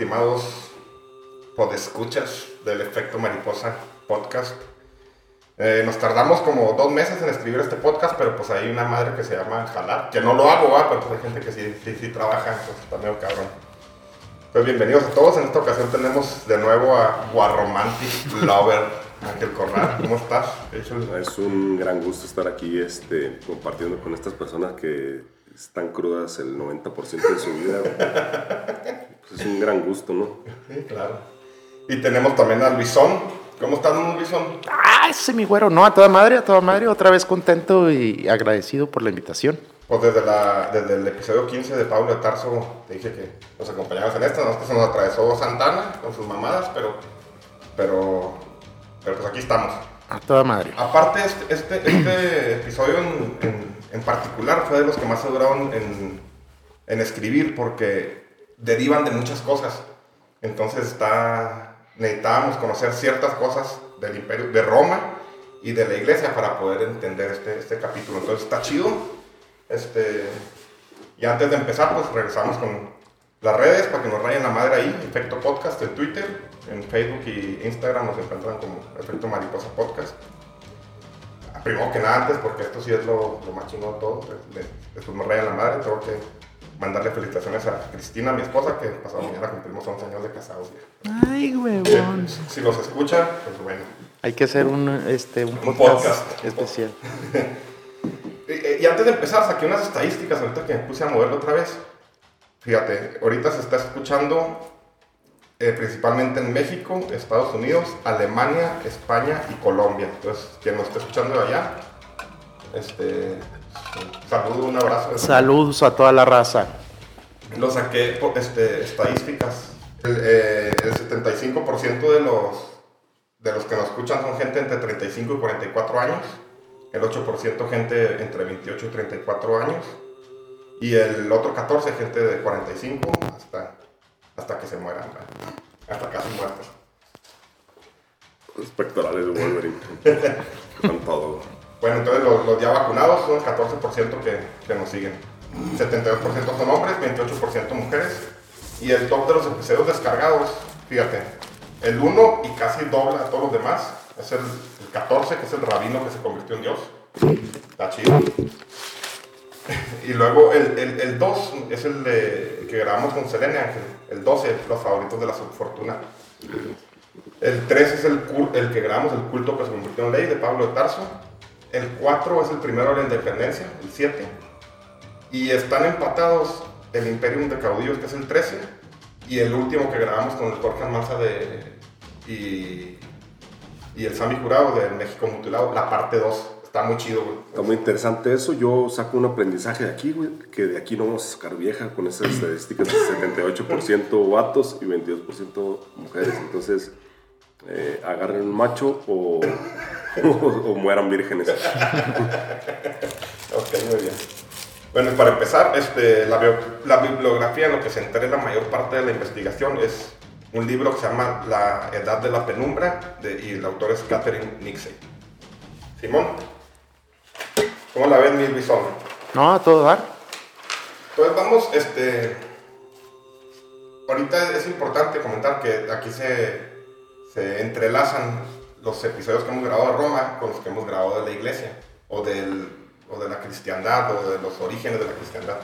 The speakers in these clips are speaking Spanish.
Estimados podescuchas del Efecto Mariposa Podcast. Eh, nos tardamos como dos meses en escribir este podcast, pero pues hay una madre que se llama Jalar, que no lo hago, ¿va? pero pues hay gente que sí, sí, sí trabaja, entonces está medio cabrón. Pues bienvenidos a todos, en esta ocasión tenemos de nuevo a Guarromantic Lover, Ángel Corral, ¿cómo estás? Es un gran gusto estar aquí este, compartiendo con estas personas que están crudas el 90% de su vida. Pues es un gran gusto, ¿no? Sí, claro. Y tenemos también a Luisón. ¿Cómo estás, Luisón? Ah, ese mi güero, no, a toda madre, a toda madre, otra vez contento y agradecido por la invitación. Pues desde, la, desde el episodio 15 de Pablo de Tarso te dije que nos acompañamos en esta, nosotros se nos atravesó Santana con sus mamadas, pero, pero, pero pues aquí estamos. A toda madre. Aparte, este, este, este episodio en, en, en, particular fue de los que más se duraron en, en escribir porque derivan de muchas cosas. Entonces está, necesitábamos conocer ciertas cosas del imperio, de Roma y de la iglesia para poder entender este, este capítulo. Entonces está chido. Este, y antes de empezar, pues regresamos con las redes para que nos rayen la madre ahí. Efecto Podcast en Twitter, en Facebook y Instagram nos encuentran como Efecto Mariposa Podcast. Primero que nada antes, porque esto sí es lo, lo más chingón de todo. Después nos rayan la madre, tengo que mandarle felicitaciones a Cristina, mi esposa, que pasado mañana cumplimos 11 años de casados. Ay, huevón. Si los escuchan, pues bueno. Hay que hacer un, este, un, Un podcast, podcast. especial. Y, y antes de empezar, saqué unas estadísticas ahorita que me puse a moverlo otra vez. Fíjate, ahorita se está escuchando eh, principalmente en México, Estados Unidos, Alemania, España y Colombia. Entonces, quien nos esté escuchando de allá, este, saludo, un abrazo. Saludos a toda la raza. Lo saqué por este, estadísticas. El, eh, el 75% de los, de los que nos escuchan son gente entre 35 y 44 años. El 8% gente entre 28 y 34 años. Y el otro 14 gente de 45 hasta, hasta que se mueran. ¿no? Hasta casi muertos. Los pectorales de Wolverine. Con todo. Bueno, entonces los, los ya vacunados son el 14% que, que nos siguen. 72% son hombres, 28% mujeres. Y el top de los episodios descargados, fíjate, el 1 y casi dobla a todos los demás. Es el, el 14, que es el rabino que se convirtió en Dios. Está chido. Y luego el, el, el 2 es el de, que grabamos con Selene Ángel. El 12, los favoritos de la subfortuna. El 3 es el, el que grabamos, el culto que se convirtió en ley de Pablo de Tarso. El 4 es el primero de la independencia, el 7. Y están empatados el Imperium de Caudillos, que es el 13. Y el último que grabamos con el Jorge Almanza de, y, y el Sami Jurado de México Mutilado, la parte 2. Está muy chido, güey. Está muy interesante eso. Yo saco un aprendizaje de aquí, güey, que de aquí no vamos a sacar vieja con esas estadísticas de 78% vatos y 22% mujeres. Entonces, eh, agarren un macho o, o, o mueran vírgenes. Ok, muy bien. Bueno, para empezar, este, la, bio- la bibliografía en lo que se entere la mayor parte de la investigación es un libro que se llama La Edad de la Penumbra de- y el autor es Catherine Nixey. Simón, ¿cómo la ves, mi bisón? No, a todo dar. Entonces vamos, este, ahorita es importante comentar que aquí se, se entrelazan los episodios que hemos grabado de Roma con los que hemos grabado de la iglesia o, del, o de la cristiandad o de los orígenes de la cristiandad.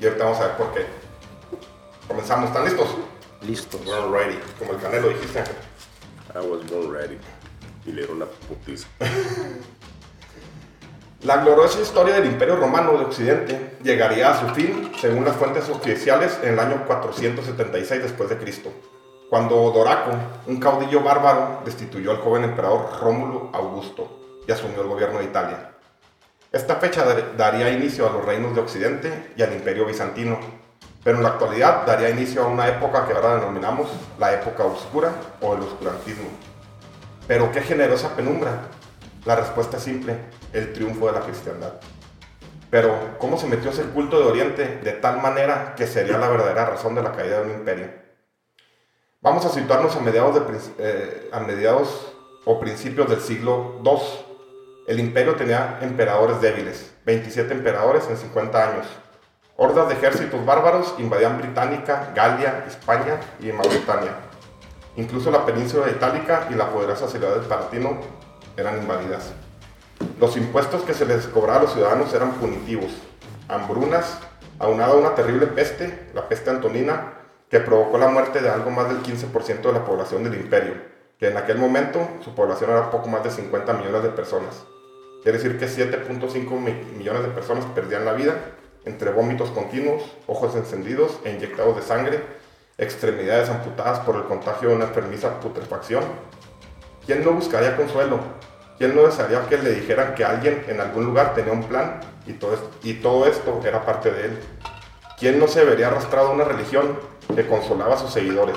Y ahorita vamos a ver por qué. Comenzamos, ¿están listos? Listos. We're ready, como el canelo dijiste. Ángel. I was born ready. y le dieron una putiza. La gloriosa historia del Imperio Romano de Occidente llegaría a su fin, según las fuentes oficiales, en el año 476 después de Cristo, cuando Doraco, un caudillo bárbaro, destituyó al joven emperador Rómulo Augusto y asumió el gobierno de Italia. Esta fecha daría inicio a los reinos de Occidente y al Imperio Bizantino, pero en la actualidad daría inicio a una época que ahora denominamos la época oscura o el oscurantismo. Pero ¿qué generó esa penumbra? La respuesta es simple, el triunfo de la cristiandad. Pero, ¿cómo se metió ese culto de Oriente de tal manera que sería la verdadera razón de la caída de un imperio? Vamos a situarnos a mediados, eh, o principios del siglo II. El imperio tenía emperadores débiles, 27 emperadores en 50 años. Hordas de ejércitos bárbaros invadían Británica, Galia, España y Mauritania. Incluso la península itálica y la poderosa ciudad de Palatino eran invadidas. Los impuestos que se les cobraba a los ciudadanos eran punitivos. Hambrunas, aunado a una terrible peste, la peste antonina, que provocó la muerte de algo más del 15% de la población del imperio, que en aquel momento su población era poco más de 50 millones de personas. Quiere decir que 7.5 millones de personas perdían la vida entre vómitos continuos, ojos encendidos e inyectados de sangre, extremidades amputadas por el contagio de una enfermiza putrefacción. ¿Quién no buscaría consuelo? ¿Quién no desearía que le dijeran que alguien en algún lugar tenía un plan y todo, esto, era parte de él? ¿Quién no se vería arrastrado a una religión que consolaba a sus seguidores?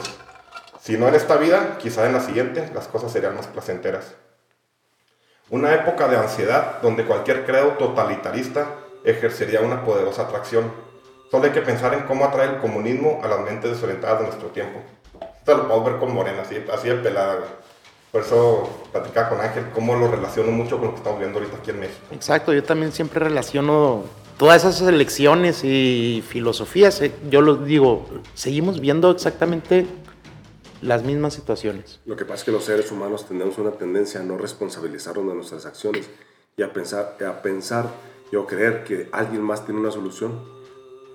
Si no en esta vida, quizá en la siguiente las cosas serían más placenteras. Una época de ansiedad donde cualquier credo totalitarista ejercería una poderosa atracción. Solo hay que pensar en cómo atrae el comunismo a las mentes desorientadas de nuestro tiempo. Esto lo podemos ver con Morena, así de pelada. Por eso platicaba con Ángel cómo lo relaciono mucho con lo que estamos viendo ahorita aquí en México. Exacto, yo también siempre relaciono todas esas elecciones y filosofías. Eh, yo lo digo, seguimos viendo exactamente las mismas situaciones. Lo que pasa es que los seres humanos tenemos una tendencia a no responsabilizarnos de nuestras acciones y a pensar, a pensar y a creer que alguien más tiene una solución.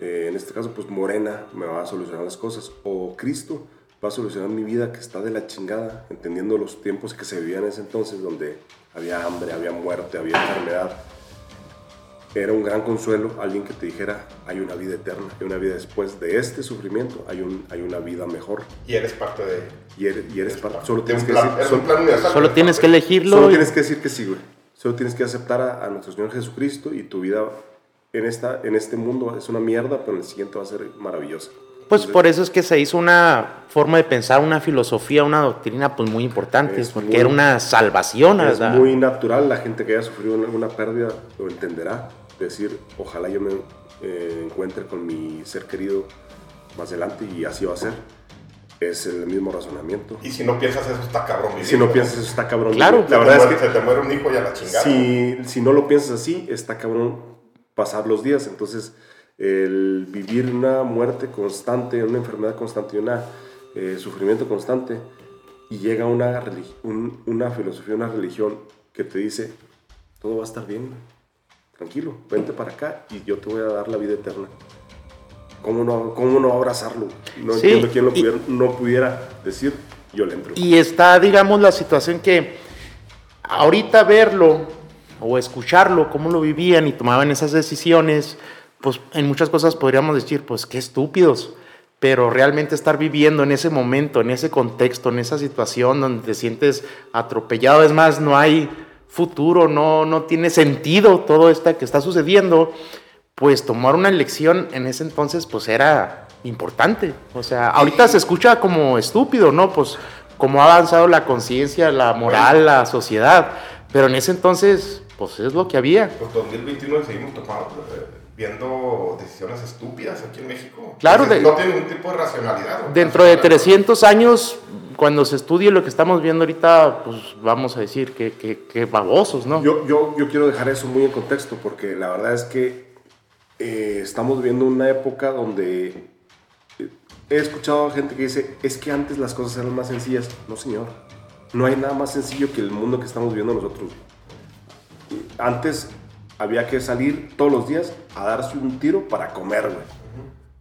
Eh, en este caso, pues Morena me va a solucionar las cosas o Cristo va a solucionar mi vida que está de la chingada, entendiendo los tiempos que se vivían en ese entonces, donde había hambre, había muerte, había enfermedad. Era un gran consuelo alguien que te dijera, hay una vida eterna, hay una vida después de este sufrimiento, hay, un, hay una vida mejor. Y eres parte de... Y eres, y eres parte, solo tienes, que decir, solo, solo tienes que elegirlo. Solo tienes que decir que sí, güey. Solo tienes que aceptar a, a, nuestro Señor Jesucristo y tu vida en, esta, en este mundo es una mierda, pero en el siguiente va a ser maravillosa. Pues por eso es que se hizo una forma de pensar, una filosofía, una doctrina pues muy importante, porque era una salvación. Es muy natural, la gente que haya sufrido alguna pérdida lo entenderá. Decir, ojalá yo me eh, encuentre con mi ser querido más adelante y así va a ser. Es el mismo razonamiento. Y si no piensas eso está cabrón. Si no piensas eso está cabrón. Claro. La verdad es que se te muere un hijo y a la chingada. Si, si no lo piensas así, está cabrón pasar los días. Entonces el vivir una muerte constante, una enfermedad constante y un eh, sufrimiento constante, y llega una, una filosofía, una religión que te dice, todo va a estar bien, tranquilo, vente para acá y yo te voy a dar la vida eterna. ¿Cómo no, cómo no abrazarlo? No entiendo quién lo pudiera, no pudiera decir, yo le entro. Y está, digamos, la situación que ahorita verlo o escucharlo, cómo lo vivían y tomaban esas decisiones, pues en muchas cosas podríamos decir, pues qué estúpidos, pero realmente estar viviendo en ese momento, en ese contexto, en esa situación donde te sientes atropellado, es más, no hay futuro, no, no tiene sentido todo esto que está sucediendo, pues tomar una elección en ese entonces pues era importante. O sea, ahorita se escucha como estúpido, ¿no? Pues como ha avanzado la conciencia, la moral, la sociedad, pero en ese entonces pues es lo que había. Pues 2021 seguimos tomando viendo decisiones estúpidas aquí en México. Claro, no tiene ningún tipo de racionalidad. Dentro de 300 años, cuando se estudie lo que estamos viendo ahorita, pues vamos a decir que, que, babosos, ¿no? Yo, yo, yo, quiero dejar eso muy en contexto, porque la verdad es que eh, estamos viendo una época donde eh, he escuchado a gente que dice, es que antes las cosas eran más sencillas. No, señor. No hay nada más sencillo que el mundo que estamos viviendo nosotros. Antes había que salir todos los días a darse un tiro para comer, güey.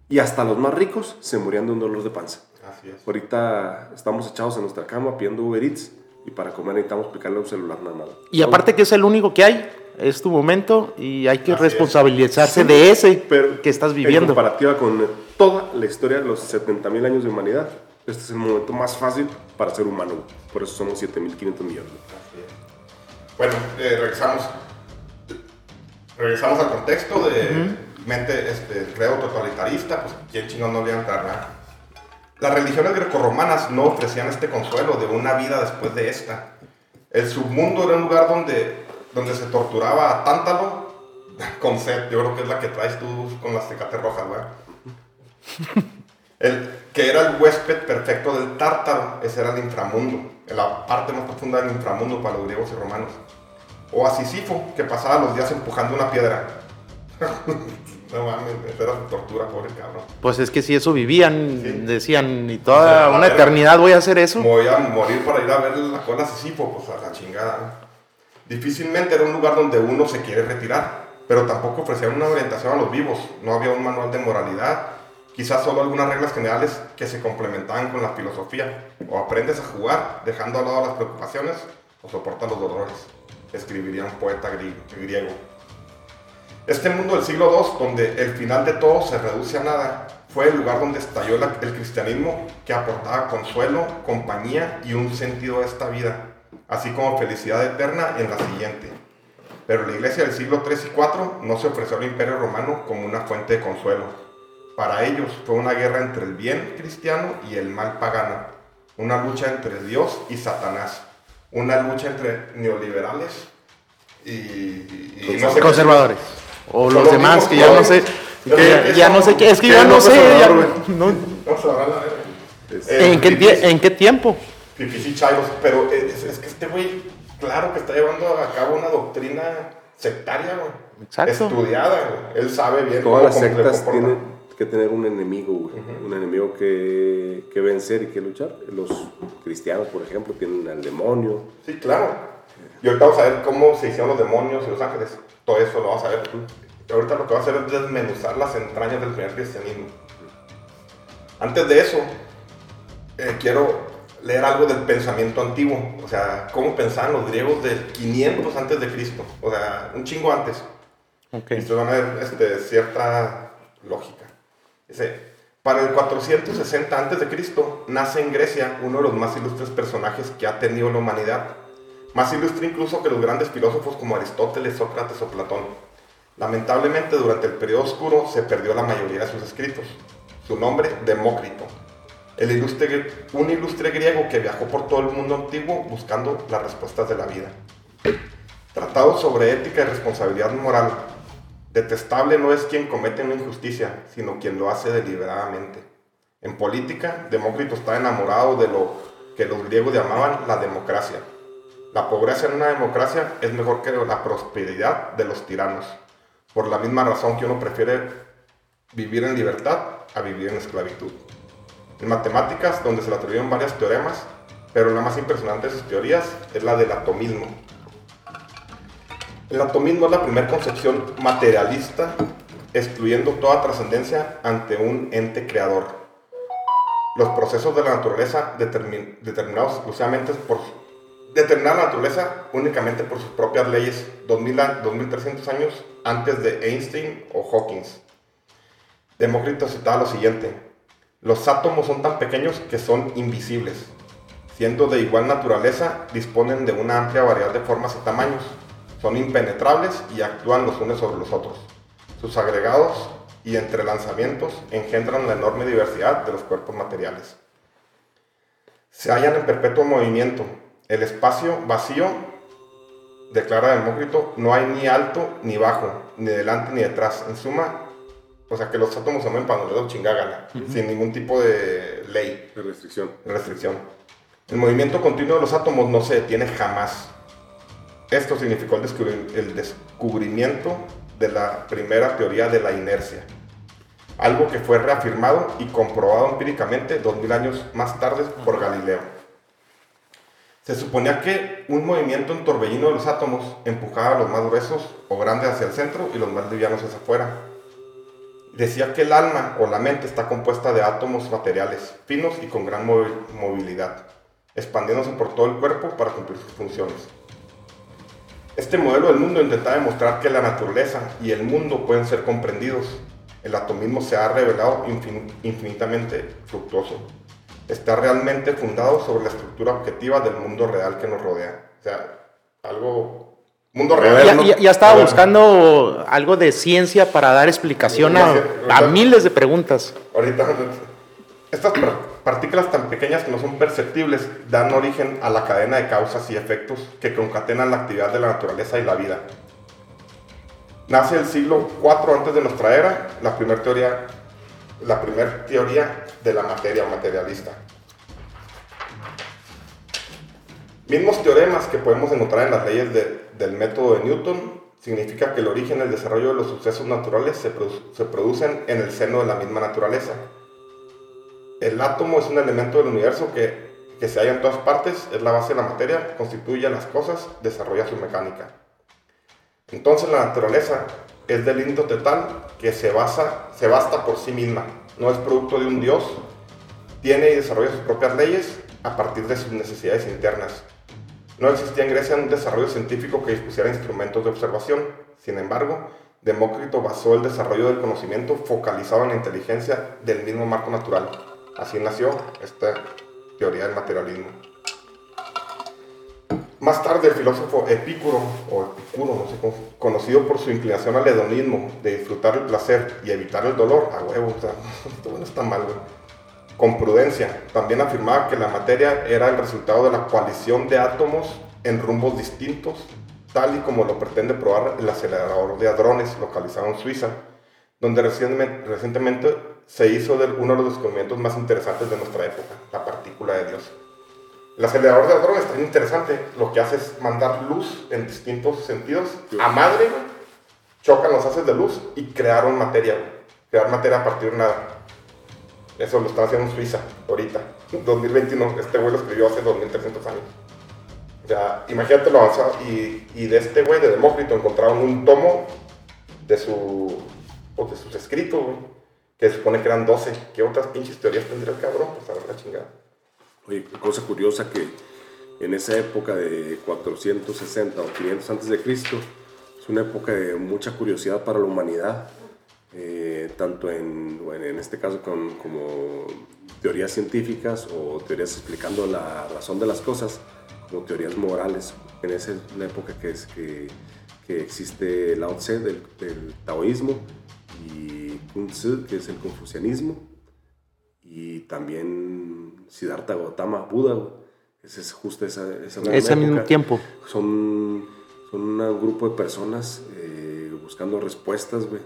Y hasta los más ricos se morían de un dolor de panza. Así es. Ahorita estamos echados en nuestra cama pidiendo Uber Eats y para comer necesitamos picarle un celular nada más. Y aparte que es el único que hay, es tu momento y hay que Así es. responsabilizarse Sí, de ese pero que estás En viviendo. comparativa con toda la historia de los 70.000 años de humanidad, este es el momento más fácil para ser humano. Por eso somos 7.500 millones. Bueno, eh, regresamos. Regresamos al contexto de mente, este, credo totalitarista, pues quién chingón no le iba a entrar, ¿verdad? Las religiones grecorromanas no ofrecían este consuelo de una vida después de esta. El submundo era un lugar donde, donde se torturaba a Tántalo con sed. Yo creo que es la que traes tú con las cicatrices rojas, ¿verdad? El, que era el huésped perfecto del tártaro, ese era el inframundo, la parte más profunda del inframundo para los griegos y romanos. O a Sísifo, que pasaba los días empujando una piedra. no mames, esa era su tortura, pobre cabrón. Pues es que si eso vivían, Sí. decían, y toda una eternidad voy a hacer eso. Me voy a morir para ir a ver la cola a Sísifo, pues a la chingada. Difícilmente era un lugar donde uno se quiere retirar, pero tampoco ofrecía una orientación a los vivos. No había un manual de moralidad, quizás solo algunas reglas generales que se complementaban con la filosofía. O aprendes a jugar, dejando a lado las preocupaciones, o soportas los dolores, escribiría un poeta gri- griego. Este mundo del siglo II, donde el final de todo se reduce a nada, fue el lugar donde estalló el cristianismo que aportaba consuelo, compañía y un sentido a esta vida, así como felicidad eterna en la siguiente. Pero la iglesia del siglo III y IV no se ofreció al imperio romano como una fuente de consuelo. Para ellos fue una guerra entre el bien cristiano y el mal pagano, una lucha entre Dios y Satanás, una lucha entre neoliberales y, y no sé qué- Conservadores. O los los demás mismos que ya no sé, que ya no sé qué, es que ¿Qué ya no sé, ya- no- ¿en, qué, ¿en qué tiempo? Y chairos, pero es, es que este güey, claro que está llevando a cabo una doctrina sectaria, güey. Exacto. Estudiada, güey. Él sabe bien Todas las cómo se sectas tienen que tener un enemigo, güey. un enemigo que, que vencer y que luchar. Los cristianos, por ejemplo, tienen al demonio. Sí, claro. Y ahorita vamos a ver cómo se hicieron los demonios y los ángeles. Todo eso lo vamos a ver. Y ahorita lo que va a hacer es desmenuzar las entrañas del primer cristianismo. Antes de eso, eh, quiero leer algo del pensamiento antiguo. O sea, cómo pensaban los griegos del 500 antes de Cristo. O sea, un chingo antes. Ok. Y ustedes van a ver este, cierta lógica. Dice, para el 460 antes de Cristo nace en Grecia uno de los más ilustres personajes que ha tenido la humanidad. Más ilustre incluso que los grandes filósofos como Aristóteles, Sócrates o Platón. Lamentablemente durante el periodo oscuro se perdió la mayoría de sus escritos. Su nombre, Demócrito. El ilustre, un ilustre griego que viajó por todo el mundo antiguo buscando las respuestas de la vida. Tratado sobre ética y responsabilidad moral. Detestable no es quien comete una injusticia, sino quien lo hace deliberadamente. En política, Demócrito está enamorado de lo que los griegos llamaban la democracia. La pobreza en una democracia es mejor que la prosperidad de los tiranos, por la misma razón que uno prefiere vivir en libertad a vivir en esclavitud. En matemáticas, donde se le atribuyen varios teoremas, pero la más impresionante de sus teorías es la del atomismo. El atomismo es la primera concepción materialista, excluyendo toda trascendencia ante un ente creador. Los procesos de la naturaleza determin- determinados exclusivamente por la naturaleza únicamente por sus propias leyes 2000 a- 2300 años antes de Einstein o Hawkins. Demócrito citaba lo siguiente: Los átomos son tan pequeños que son invisibles. Siendo de igual naturaleza, disponen de una amplia variedad de formas y tamaños. Son impenetrables y actúan los unos sobre los otros. Sus agregados y entrelazamientos engendran la enorme diversidad de los cuerpos materiales. Se hallan en perpetuo movimiento. El espacio vacío, declara Demócrito, no hay ni alto ni bajo, ni delante ni detrás. En suma, o sea que los átomos se mueven para donde los chingada gana, sin ningún tipo de ley De restricción. restricción. El movimiento continuo de los átomos no se detiene jamás. Esto significó el, descubri- el descubrimiento de la primera teoría de la inercia. Algo que fue reafirmado y comprobado empíricamente dos mil años más tarde por Galileo. Se suponía que un movimiento en torbellino de los átomos empujaba a los más gruesos o grandes hacia el centro y los más livianos hacia afuera. Decía que el alma o la mente está compuesta de átomos materiales finos y con gran movi- movilidad. expandiéndose por todo el cuerpo para cumplir sus funciones. Este modelo del mundo intenta demostrar que la naturaleza y el mundo pueden ser comprendidos. El atomismo se ha revelado infinitamente fructuoso. Está realmente fundado sobre la estructura objetiva del mundo real que nos rodea. O sea, algo mundo real. Ya, ya, estaba buscando algo de ciencia para dar explicación a, a, miles de preguntas. Ahorita, estas partículas tan pequeñas que no son perceptibles dan origen a la cadena de causas y efectos que concatenan la actividad de la naturaleza y la vida. Nace el siglo IV antes de nuestra era, la primera teoría, la primera teoría de la materia materialista. Mismos teoremas que podemos encontrar en las leyes del método de Newton significa que el origen y el desarrollo de los sucesos naturales se producen en el seno de la misma naturaleza el átomo es un elemento del universo que, que se halla en todas partes, es la base de la materia, constituye las cosas, desarrolla su mecánica. Entonces la naturaleza es del índote tal que se, basa, se basta por sí misma, no es producto de un dios, tiene y desarrolla sus propias leyes a partir de sus necesidades internas. No existía en Grecia un desarrollo científico que dispusiera instrumentos de observación, sin embargo, Demócrito basó el desarrollo del conocimiento focalizado en la inteligencia del mismo marco natural. Así nació esta teoría del materialismo. Más tarde el filósofo Epicuro, o Epicuro, no sé conocido por su inclinación al hedonismo, de disfrutar el placer y evitar el dolor, a huevo, o sea, esto no está mal, Con prudencia, también afirmaba que la materia era el resultado de la coalición de átomos en rumbos distintos, tal y como lo pretende probar el acelerador de hadrones localizado en Suiza, donde recientemente se hizo de uno de los descubrimientos más interesantes de nuestra época, la partícula de Dios. El acelerador de hadrones es tan interesante, lo que hace es mandar luz en distintos sentidos a madre, chocan los haces de luz y crearon materia, crear materia a partir de nada. Eso lo están haciendo en Suiza, ahorita, 2021. Este güey lo escribió hace 2300 años. Sea, imagínate lo avanzado. Y, y de este güey, de Demócrito, encontraron un tomo de, su, de sus escritos, güey que se supone que eran 12. ¿Qué otras pinches teorías tendría el cabrón? Pues a ver la chingada. Oye, cosa curiosa que en esa época de 460 o 500 antes de Cristo es una época de mucha curiosidad para la humanidad, eh, tanto en, bueno, en este caso con, como teorías científicas o teorías explicando la razón de las cosas, como teorías morales. En esa época que, es, que, que existe Lao Tse del, del taoísmo y que es el confucianismo, y también Siddhartha Gautama, Buda, ese es justo esa, esa Ese mismo tiempo. Son, son un grupo de personas eh, buscando respuestas, güey.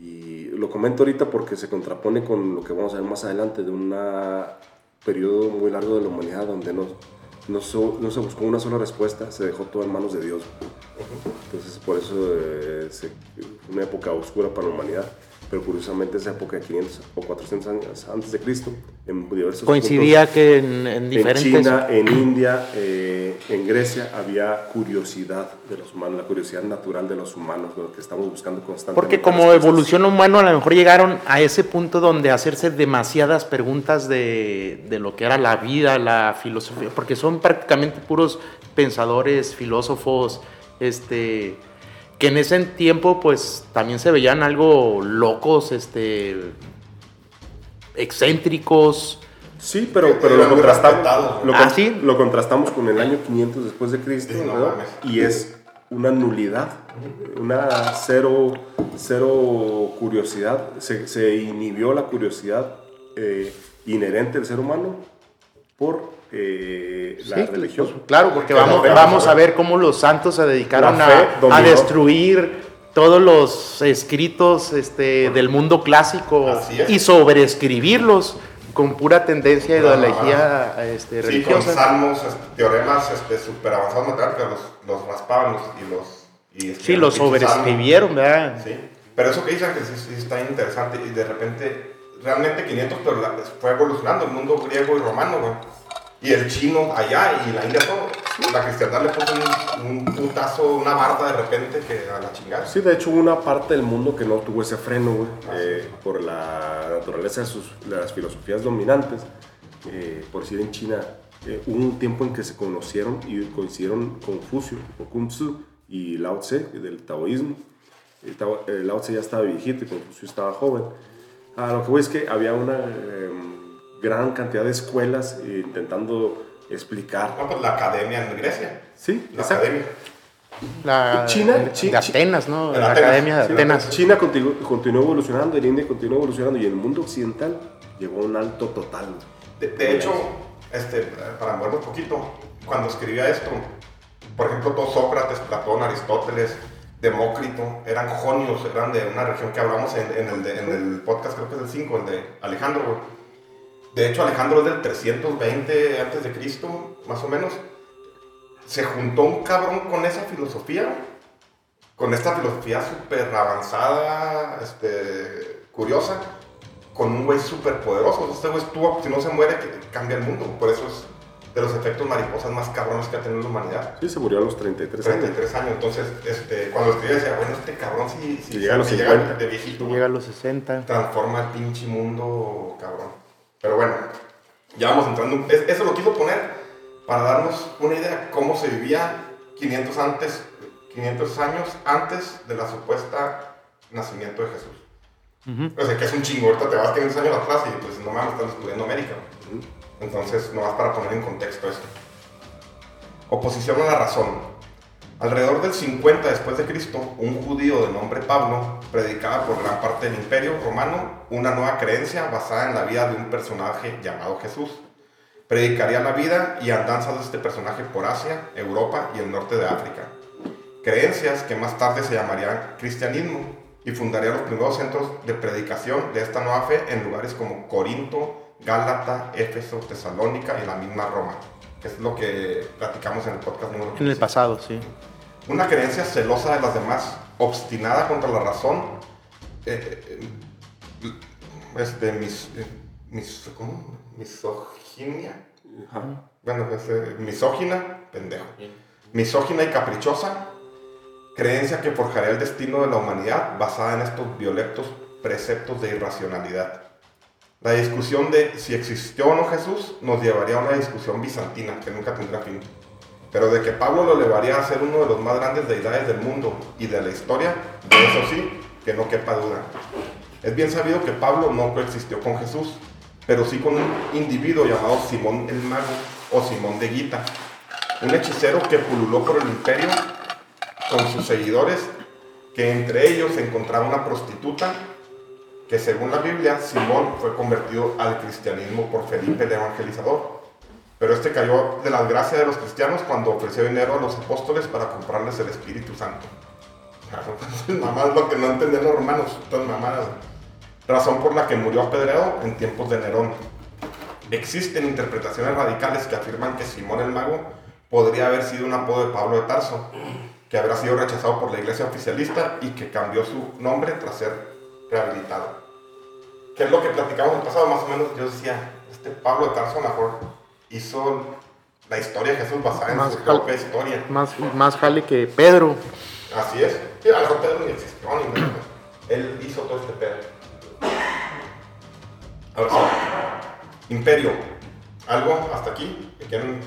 Y lo comento ahorita porque se contrapone con lo que vamos a ver más adelante de un periodo muy largo de la humanidad donde no, no, no, se buscó una sola respuesta, se dejó todo en manos de Dios. Entonces, por eso eh, es una época oscura para la humanidad pero curiosamente esa época de 500 o 400 años antes de Cristo, en diversos Coincidía que en, diferentes... En China, en India, eh, en Grecia, había curiosidad de los humanos, la curiosidad natural de los humanos, lo que estamos buscando constantemente. Porque como evolución humana a lo mejor llegaron a ese punto donde hacerse demasiadas preguntas de, de lo que era la vida, la filosofía, porque son prácticamente puros pensadores, filósofos, este que en ese tiempo pues también se veían algo locos, este, excéntricos. Sí, pero, pero lo, contrastamos, lo, ¿Ah, lo contrastamos con el año 500 después de Cristo, y es una nulidad, una cero, cero curiosidad, se, se inhibió la curiosidad eh, inherente al ser humano por eh, la religión. Pues, claro, porque vamos, vamos a ver cómo los santos se dedicaron a, destruir todos los escritos este, del mundo clásico y sobreescribirlos con pura tendencia de ideología este, religiosa. Con salmos, este, teoremas este, super avanzados que los, los raspaban y los... Y sí, los sobreescribieron, ¿verdad? Sí, pero eso que dicen que sí, está interesante y de repente, realmente 500, pero fue evolucionando el mundo griego y romano, güey y el chino allá y la India todo. La cristiandad le puso un, putazo, una barda de repente que a la chingada. Sí, de hecho hubo una parte del mundo que no tuvo ese freno, güey, ah, eh, por la naturaleza de, sus, las filosofías dominantes. Eh, por decir en China, eh, hubo un tiempo en que se conocieron y coincidieron Confucio o Kunzu y Lao Tse del taoísmo. El Tao- eh, Lao Tse ya estaba viejito y Confucio estaba joven. A lo que voy es que había una em, gran cantidad de escuelas eh, intentando explicar. No, pues la academia en Grecia. Sí, La exacto. academia. La, China, de, Chi- de Atenas, ¿no? de La Atenas, Academia de sí, Atenas. China continu- continuó evolucionando, el India continuó evolucionando y el mundo occidental llegó a un alto total. De, de hecho, este, para moverme un poquito, cuando escribía esto, por ejemplo, todos Sócrates, Platón, Aristóteles, Demócrito, eran jonios, eran de una región que hablamos en, en el, de- en el podcast, creo que es el 5, el de Alejandro. De hecho, Alejandro es del 320 antes de Cristo, más o menos. Se juntó un cabrón con esa filosofía, con esta filosofía súper avanzada, este, curiosa, con un güey súper poderoso. Este güey estuvo, si no se muere, cambia el mundo. Por eso es de los efectos mariposas más cabrones que ha tenido la humanidad. Sí, se murió a los 33 años. 33 años. Entonces, este, cuando escribía decía, bueno, este cabrón si, si, Si llega a los si 50. de viejito, Llega a los 60. transforma el pinche mundo, cabrón. Pero bueno, ya vamos entrando. es- Eso lo quiso poner para darnos una idea de cómo se vivía 500, antes, 500 años antes de la supuesta nacimiento de Jesús. O sea, que es un chingo. Ahorita te vas 500 años atrás y pues no mames, están descubriendo América. Entonces, no vas para poner en contexto esto. Oposición a la razón. Alrededor del 50 después de Cristo, un judío de nombre Pablo predicaba por gran parte del imperio romano una nueva creencia basada en la vida de un personaje llamado Jesús. Predicaría la vida y andanzas de este personaje por Asia, Europa y el norte de África. Creencias que más tarde se llamarían cristianismo y fundaría los primeros centros de predicación de esta nueva fe en lugares como Corinto, Gálata, Éfeso, Tesalónica y la misma Roma, que es lo que platicamos en el podcast número En el 15. pasado, sí. Una creencia celosa de las demás, obstinada contra la razón, eh, eh, este, mis, eh, mis- ¿cómo? misoginia, Ajá. bueno, es, eh, misógina, pendejo, misógina y caprichosa, creencia que forjaría el destino de la humanidad basada en estos violentos preceptos de irracionalidad. La discusión de si existió o no Jesús nos llevaría a una discusión bizantina que nunca tendrá fin. Pero de que Pablo lo elevaría a ser uno de los más grandes deidades del mundo y de la historia, de eso sí, que no quepa duda. Es bien sabido que Pablo no coexistió con Jesús, pero sí con un individuo llamado Simón el Mago o Simón de Guita, un hechicero que pululó por el imperio con sus seguidores, que entre ellos se encontraba una prostituta, que según la Biblia, Simón fue convertido al cristianismo por Felipe el Evangelizador. Pero este cayó de las gracias de los cristianos cuando ofreció dinero a los apóstoles para comprarles el Espíritu Santo. Mamadas lo que no entendían los romanos, estas mamadas. Razón por la que murió apedreado en tiempos de Nerón. Existen interpretaciones radicales que afirman que Simón el Mago podría haber sido un apodo de Pablo de Tarso, que habrá sido rechazado por la iglesia oficialista y que cambió su nombre tras ser rehabilitado. ¿Qué es lo que platicamos en el pasado? Más o menos yo decía, este Pablo de Tarso a lo mejor hizo la historia de Jesús basada en Más su propia historia. Más, más jale que Pedro. Así es. Sí, a lo mejor Pedro ni existió ni nada. Él hizo todo este pedo. Ahora sí. Imperio. ¿Algo hasta aquí que quieran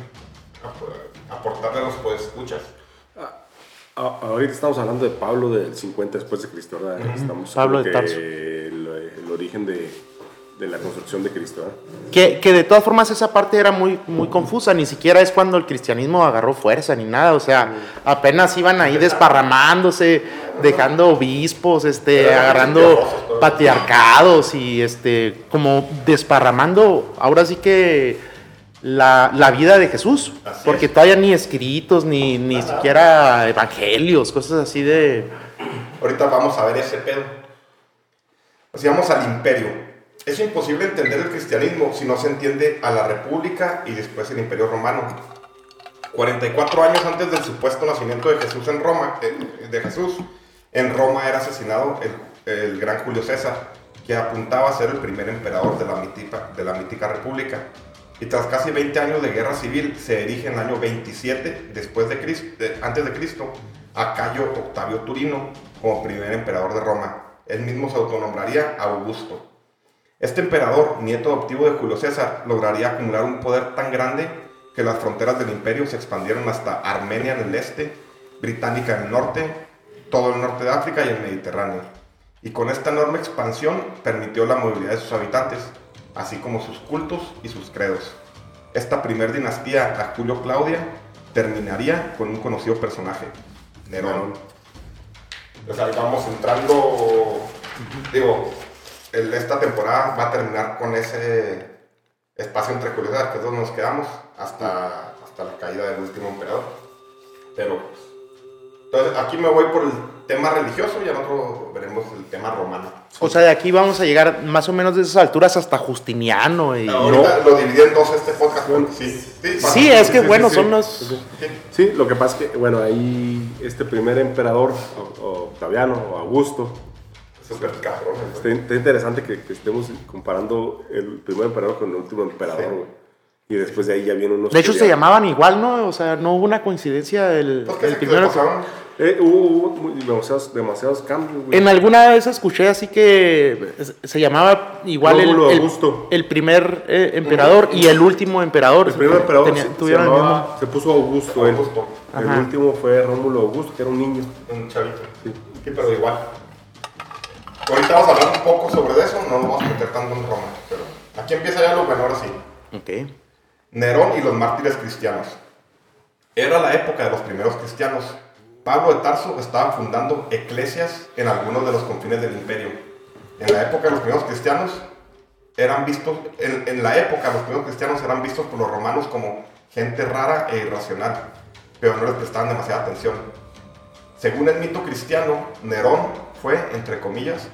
ap- aportarle a los pues escuchas? A- ahorita estamos hablando de Pablo del 50 después de Cristo, ¿verdad? Estamos Pablo de Tarso. El, el origen de, de la construcción de Cristo, ¿verdad? Que, que de todas formas esa parte era muy, muy confusa, ni siquiera es cuando el cristianismo agarró fuerza ni nada, o sea, apenas iban ahí desparramándose, dejando obispos, este, agarrando patriarcados y este, como desparramando, ahora sí que la, la vida de Jesús, Así porque es. todavía ni escritos, ni, ni siquiera evangelios, cosas así de... Ahorita vamos a ver ese pedo. Así vamos al imperio. Es imposible entender el cristianismo si no se entiende a la república y después el imperio romano. 44 años antes del supuesto nacimiento de Jesús en Roma, de Jesús, en Roma era asesinado el, el gran Julio César, que apuntaba a ser el primer emperador de la mítica, de la mítica república. Y tras casi 20 años de guerra civil, se erige en el año 27 después de Cristo, antes de Cristo a Cayo Octavio Turino como primer emperador de Roma. Él mismo se autonombraría Augusto. Este emperador, nieto adoptivo de Julio César, lograría acumular un poder tan grande que las fronteras del imperio se expandieron hasta Armenia en el este, Británica en el norte, todo el norte de África y el Mediterráneo. Y con esta enorme expansión permitió la movilidad de sus habitantes, así como sus cultos y sus credos. Esta primer dinastía, la Julio Claudia, terminaría con un conocido personaje, Nerón. O sea, vamos entrando, digo, el- esta temporada va a terminar con ese espacio entre curiosidades, que es donde nos quedamos, hasta, hasta la caída del último emperador. Pero, pues, entonces aquí me voy por el tema religioso y al otro veremos el tema romano. O sea, de aquí vamos a llegar más o menos de esas alturas hasta Justiniano. Y... Ahorita lo dividí en dos este podcast, porque sí. Sí, Sí, es que sí, bueno, sí, son sí. los... Sí. Sí, lo que pasa es que, bueno, ahí este primer emperador, o- o Octaviano o Augusto, Súper cabrón. ¿no? está, está interesante que, que estemos comparando el primer emperador con el último emperador, Sí. güey. Y después de ahí ya vienen unos... De hecho, se ya- llamaban igual, ¿no? O sea, no hubo una coincidencia el, Pues el se primero. Eh, hubo, hubo muy- demasiados, demasiados cambios, güey. En alguna vez escuché así que se llamaba igual el, Rómulo el- Augusto. el primer eh, emperador y el último emperador. El primer emperador Tenía- se, se tuvieron el llamaba- mismo. se puso Augusto. Augusto. El Ajá. último fue Rómulo Augusto, que era un niño. Un chavito. Sí. pero igual. Ahorita vamos a hablar un poco sobre eso, no nos vamos a meter tanto en Roma, pero aquí empieza ya lo bueno, ahora sí. Ok. Nerón y los mártires cristianos. Era la época de los primeros cristianos. Pablo de Tarso estaba fundando eclesias en algunos de los confines del imperio. En la época de los primeros cristianos eran vistos, en, la época los primeros cristianos eran vistos por los romanos como gente rara e irracional, pero no les prestaban demasiada atención. Según el mito cristiano, Nerón fue, entre comillas,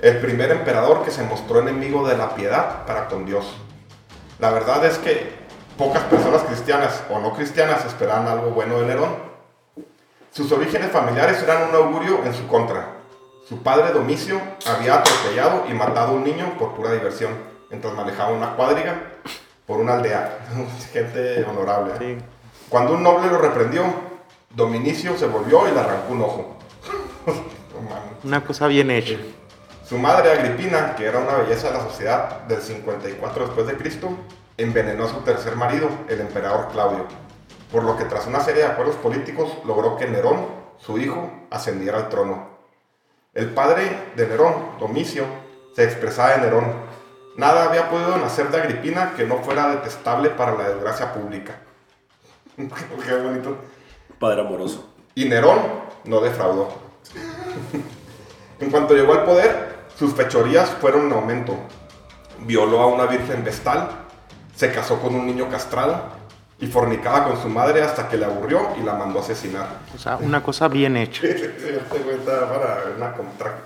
el primer emperador que se mostró enemigo de la piedad para con Dios. La verdad es que pocas personas cristianas o no cristianas esperaban algo bueno de Nerón. Sus orígenes familiares eran un augurio en su contra. Su padre Domicio había atropellado y matado a un niño por pura diversión, mientras manejaba una cuadriga por una aldea. Gente honorable. ¿eh? Sí. Cuando un noble lo reprendió, Dominicio se volvió y le arrancó un ojo. Una cosa bien hecha. Su madre Agripina, que era una belleza de la sociedad del 54 después de Cristo, envenenó a su tercer marido, el emperador Claudio, por lo que tras una serie de acuerdos políticos logró que Nerón, su hijo, ascendiera al trono. El padre de Nerón, Domicio, se expresaba de Nerón. Nada había podido nacer de Agripina que no fuera detestable para la desgracia pública. Qué bonito. Padre amoroso. Y Nerón no defraudó. en cuanto llegó al poder, sus fechorías fueron en aumento. Violó a una virgen vestal, se casó con un niño castrado y fornicaba con su madre hasta que le aburrió y la mandó a asesinar. O sea, una cosa bien hecha. Para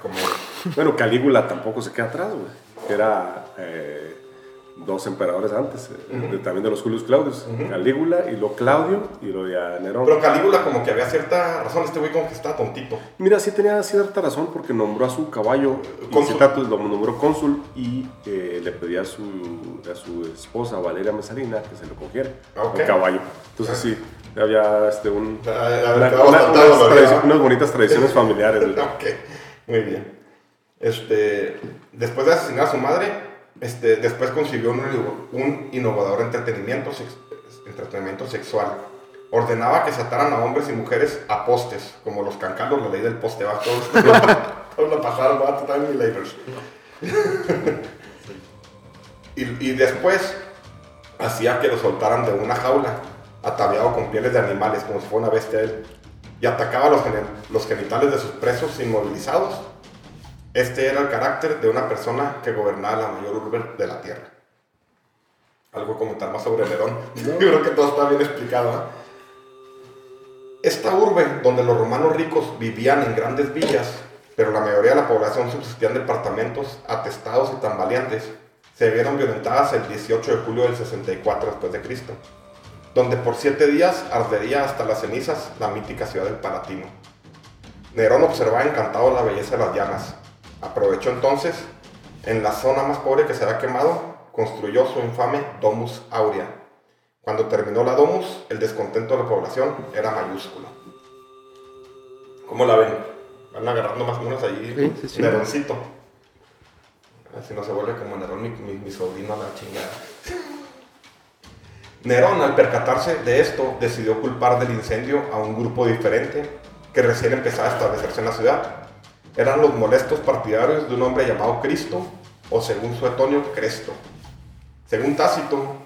una. Bueno, Calígula tampoco se queda atrás, güey. Que era eh, dos emperadores antes, eh, de- también de los Julius Claudius. Calígula y luego Claudio y luego ya Nerón. Pero Calígula como que había cierta razón, este güey como que está tontito. Mira, sí tenía cierta razón porque nombró a su caballo, Cónsul. Lo nombró cónsul y eh, le pedía a su, a su esposa Valeria Mesalina que se lo cogiera, Ok. un caballo. Entonces sí, había este, un, Ah, ah, una- una- unas, unas bonitas tradiciones familiares. ok, muy bien. Este, después de asesinar a su madre, este, después consiguió un, innovador entretenimiento, sex- entretenimiento sexual. Ordenaba que se ataran a hombres y mujeres a postes, como los cancalos, la ley del poste bajo. Todos la pasaron, va y, y después hacía que lo soltaran de una jaula, ataviado con pieles de animales, como si fuera una bestia él, y atacaba los, gene- los genitales de sus presos inmovilizados. Este era el carácter de una persona que gobernaba la mayor urbe de la tierra. Algo comentar más sobre Nerón. Yo creo que todo está bien explicado. ¿eh? Esta urbe, donde los romanos ricos vivían en grandes villas, pero la mayoría de la población subsistía en departamentos atestados y tambaleantes, se vieron violentadas el 18 de julio del 64 después de Cristo, donde por siete días ardería hasta las cenizas la mítica ciudad del Palatino. Nerón observaba encantado la belleza de las llamas. Aprovechó entonces, en la zona más pobre que se había quemado, construyó su infame Domus Aurea. Cuando terminó la Domus, el descontento de la población era mayúsculo. ¿Cómo la ven? Van agarrando más o menos ahí Sí, sí, sí. Neroncito. Así no se vuelve como Nerón mi, mi- mi sobrino a la chingada. Nerón, al percatarse de esto, decidió culpar del incendio a un grupo diferente que recién empezaba a establecerse en la ciudad. Eran los molestos partidarios de un hombre llamado Cristo, o según Suetonio, Cresto. Según Tácito,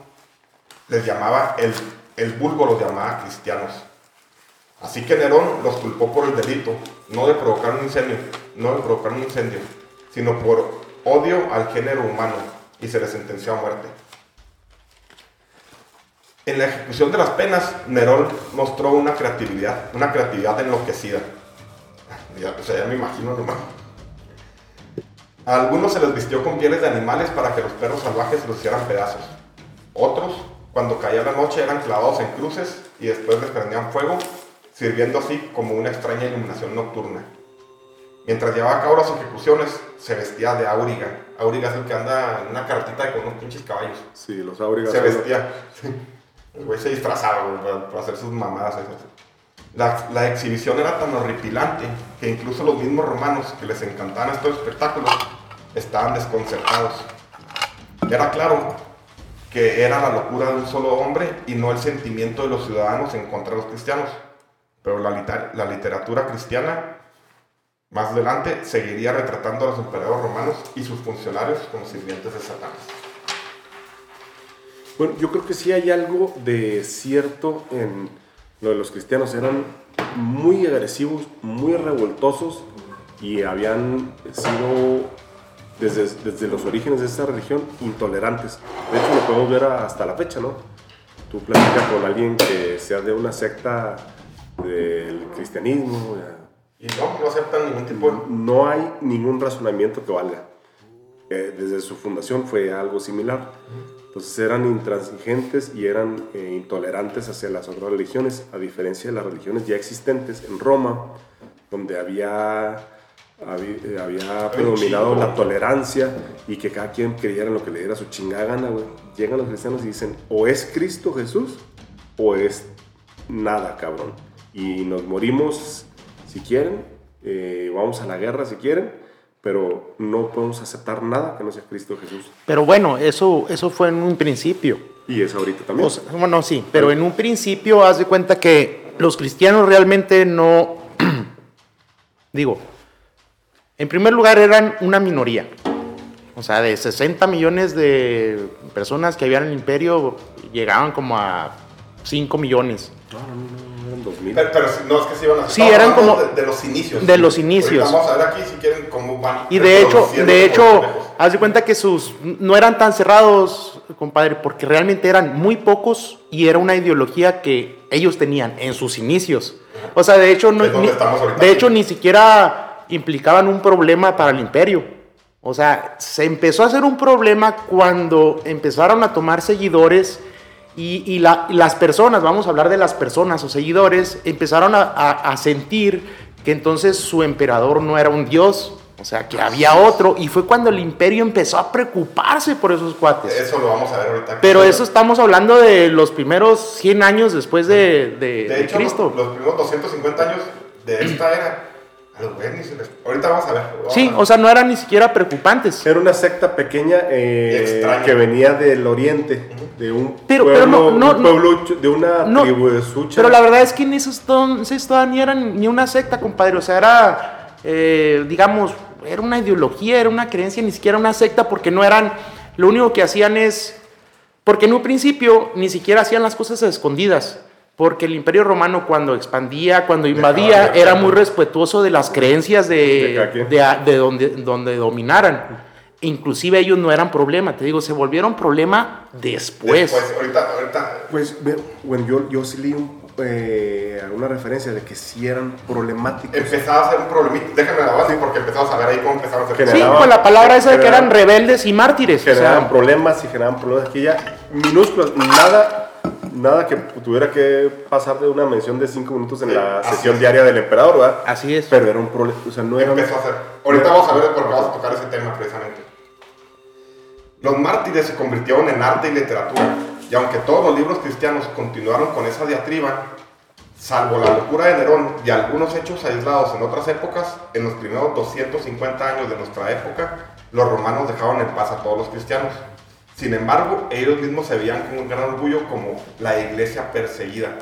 les llamaba, el, el vulgo los llamaba cristianos. Así que Nerón los culpó por el delito, no de provocar un incendio, no de provocar un incendio, sino por odio al género humano, y se les sentenció a muerte. En la ejecución de las penas, Nerón mostró una creatividad, una creatividad enloquecida. Ya, o sea, ya me imagino nomás. A algunos se les vistió con pieles de animales para que los perros salvajes los hicieran pedazos. Otros, cuando caía la noche, eran clavados en cruces y después les prendían fuego, sirviendo así como una extraña iluminación nocturna. Mientras llevaba a cabo las ejecuciones, se vestía de auriga. Auriga es el que anda en una cartita con unos pinches caballos. Sí, los aurigas. Se son los- vestía. El güey se disfrazaba güey, para, para hacer sus mamadas. esas. La, la exhibición era tan horripilante que incluso los mismos romanos que les encantaban estos espectáculos estaban desconcertados. Era claro que era la locura de un solo hombre y no el sentimiento de los ciudadanos en contra de los cristianos. Pero la, liter- la literatura cristiana, más adelante, seguiría retratando a los emperadores romanos y sus funcionarios como sirvientes de Satanás. Bueno, yo creo que sí hay algo de cierto en lo de los cristianos. Eran muy agresivos, muy revoltosos y habían sido, desde, desde los orígenes de esta religión, intolerantes. De hecho, lo podemos ver hasta la fecha, ¿no? Tú platicas con alguien que sea de una secta del cristianismo, Y no, no aceptan ningún tipo de... no hay ningún razonamiento que valga. Eh, desde su fundación fue algo similar. Entonces eran intransigentes y eran eh, intolerantes hacia las otras religiones, a diferencia de las religiones ya existentes en Roma, donde había, había, eh, había predominado la tolerancia y que cada quien creyera en lo que le diera su chingada gana. güey. Llegan los cristianos y dicen, o es Cristo Jesús o es nada, cabrón. Y nos morimos si quieren, eh, vamos a la guerra si quieren, pero no podemos aceptar nada que no sea Cristo Jesús. Pero bueno, eso, eso fue en un principio. Y es ahorita también. O sea, bueno, sí, pero en un principio haz de cuenta que los cristianos realmente no, digo, en primer lugar eran una minoría. O sea, de 60 millones de personas que había en el imperio, llegaban como a 5 millones. no, no, no, eran 2000. Pero, pero si- no es que se iban a Sí, eran como- De, de los inicios. de los inicios. Ahorita vamos a ver aquí si quieren cómo van. Y de hecho, de hecho, haz de cuenta que sus no eran tan cerrados, compadre, porque realmente eran muy pocos y era una ideología que ellos tenían en sus inicios. O sea, de hecho, no, ni, de hecho ni siquiera implicaban un problema para el imperio. O sea, se empezó a hacer un problema cuando empezaron a tomar seguidores y, y la- las personas, vamos a hablar de las personas o seguidores, empezaron a, a- a sentir que entonces su emperador no era un dios, o sea, que había otro, y fue cuando el imperio empezó a preocuparse por esos cuates. Eso lo vamos a ver ahorita. Pero eso estamos hablando de los primeros 100 años después de, de- De de hecho, Cristo. los primeros 250 años de esta era, a los les... Ahorita vamos a ver. vamos Sí, a ver. o sea, no eran ni siquiera preocupantes. Era una secta pequeña eh, que venía del oriente, de un Pero- pueblo, pero no- no- un pueblo ch- de una No, tribu de Sucha. Pero la verdad es que en esos entonces todavía ni eran ni una secta, compadre. O sea, era, eh, digamos, era una ideología, era una creencia, ni siquiera una secta, porque no eran, lo único que hacían es, porque en un principio ni siquiera hacían las cosas a escondidas. Porque el imperio romano cuando expandía, cuando invadía, era muy respetuoso de las creencias De donde, donde dominaran. Inclusive ellos no eran problema, te digo, se volvieron problema después. Después, ahorita, ahorita... Pues, bueno, yo, yo sí leí un, eh, alguna referencia de que sí eran problemáticos. Empezaba a ser un problemita. Déjame la base porque empezamos a ver ahí cómo empezaron a ser Sí, con la palabra esa de que eran rebeldes y mártires. o sea, generaban problemas y generaban problemas que ya minúsculos, nada, nada que tuviera que pasar de una mención de cinco minutos en Sí, la sesión es. diaria del emperador, ¿verdad? Así es. Pero era un problema, o sea, no era... empezó a hacer. Ahorita vamos a ver porque vamos a tocar ese tema precisamente. Los mártires se convirtieron en arte y literatura, y aunque todos los libros cristianos continuaron con esa diatriba, salvo la locura de Nerón y algunos hechos aislados en otras épocas, en los primeros 250 años de nuestra época, los romanos dejaron en paz a todos los cristianos. Sin embargo, ellos mismos se veían con un gran orgullo como la iglesia perseguida,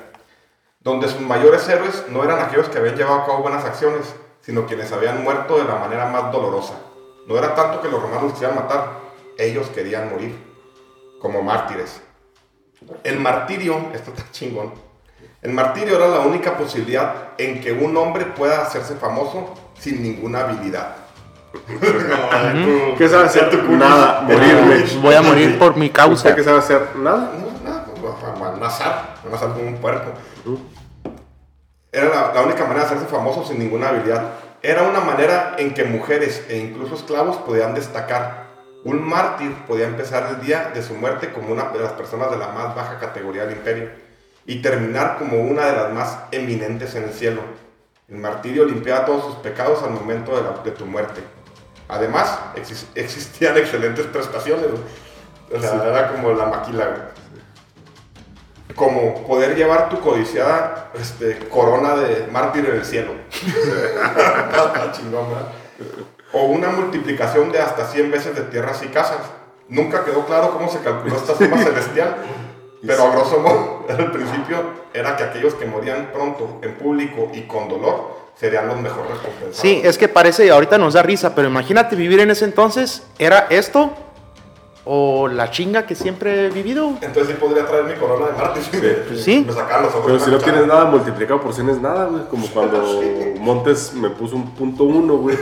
donde sus mayores héroes no eran aquellos que habían llevado a cabo buenas acciones, sino quienes habían muerto de la manera más dolorosa. No era tanto que los romanos quisieran matar, ellos querían morir, como mártires. El martirio, esto está chingón, el martirio era la única posibilidad en que un hombre pueda hacerse famoso sin ninguna habilidad. ¿Qué sabe hacer? Nada, morirme. Voy a morir por mi causa. ¿Qué sabe hacer? Nada. No, nada, pues, a mazar como un puerco. Era la, la única manera de hacerse famoso sin ninguna habilidad. Era una manera en que mujeres e incluso esclavos podían destacar. Un mártir podía empezar el día de su muerte como una de las personas de la más baja categoría del imperio y terminar como una de las más eminentes en el cielo. El martirio limpiaba todos sus pecados al momento de, la- de tu muerte. Además, exis- existían excelentes prestaciones. O sea, era como la maquila. güey. Como poder llevar tu codiciada este, corona de mártir en el cielo. Está chingón, ¿verdad? O una multiplicación de hasta 100 veces de tierras y casas. Nunca quedó claro cómo se calculó esta suma celestial, pero a grosso modo, el principio era que aquellos que morían pronto, en público y con dolor, serían los mejores recompensados. Sí, es que parece, ahorita nos da risa, pero imagínate vivir en ese entonces, ¿era esto o la chinga que siempre he vivido? Entonces sí podría traer mi corona de mártir. Pues sí. Me sacaban los ojos. Pero si no tienes nada multiplicado por 100 es nada, güey. Como cuando Montes me puso un punto uno, güey.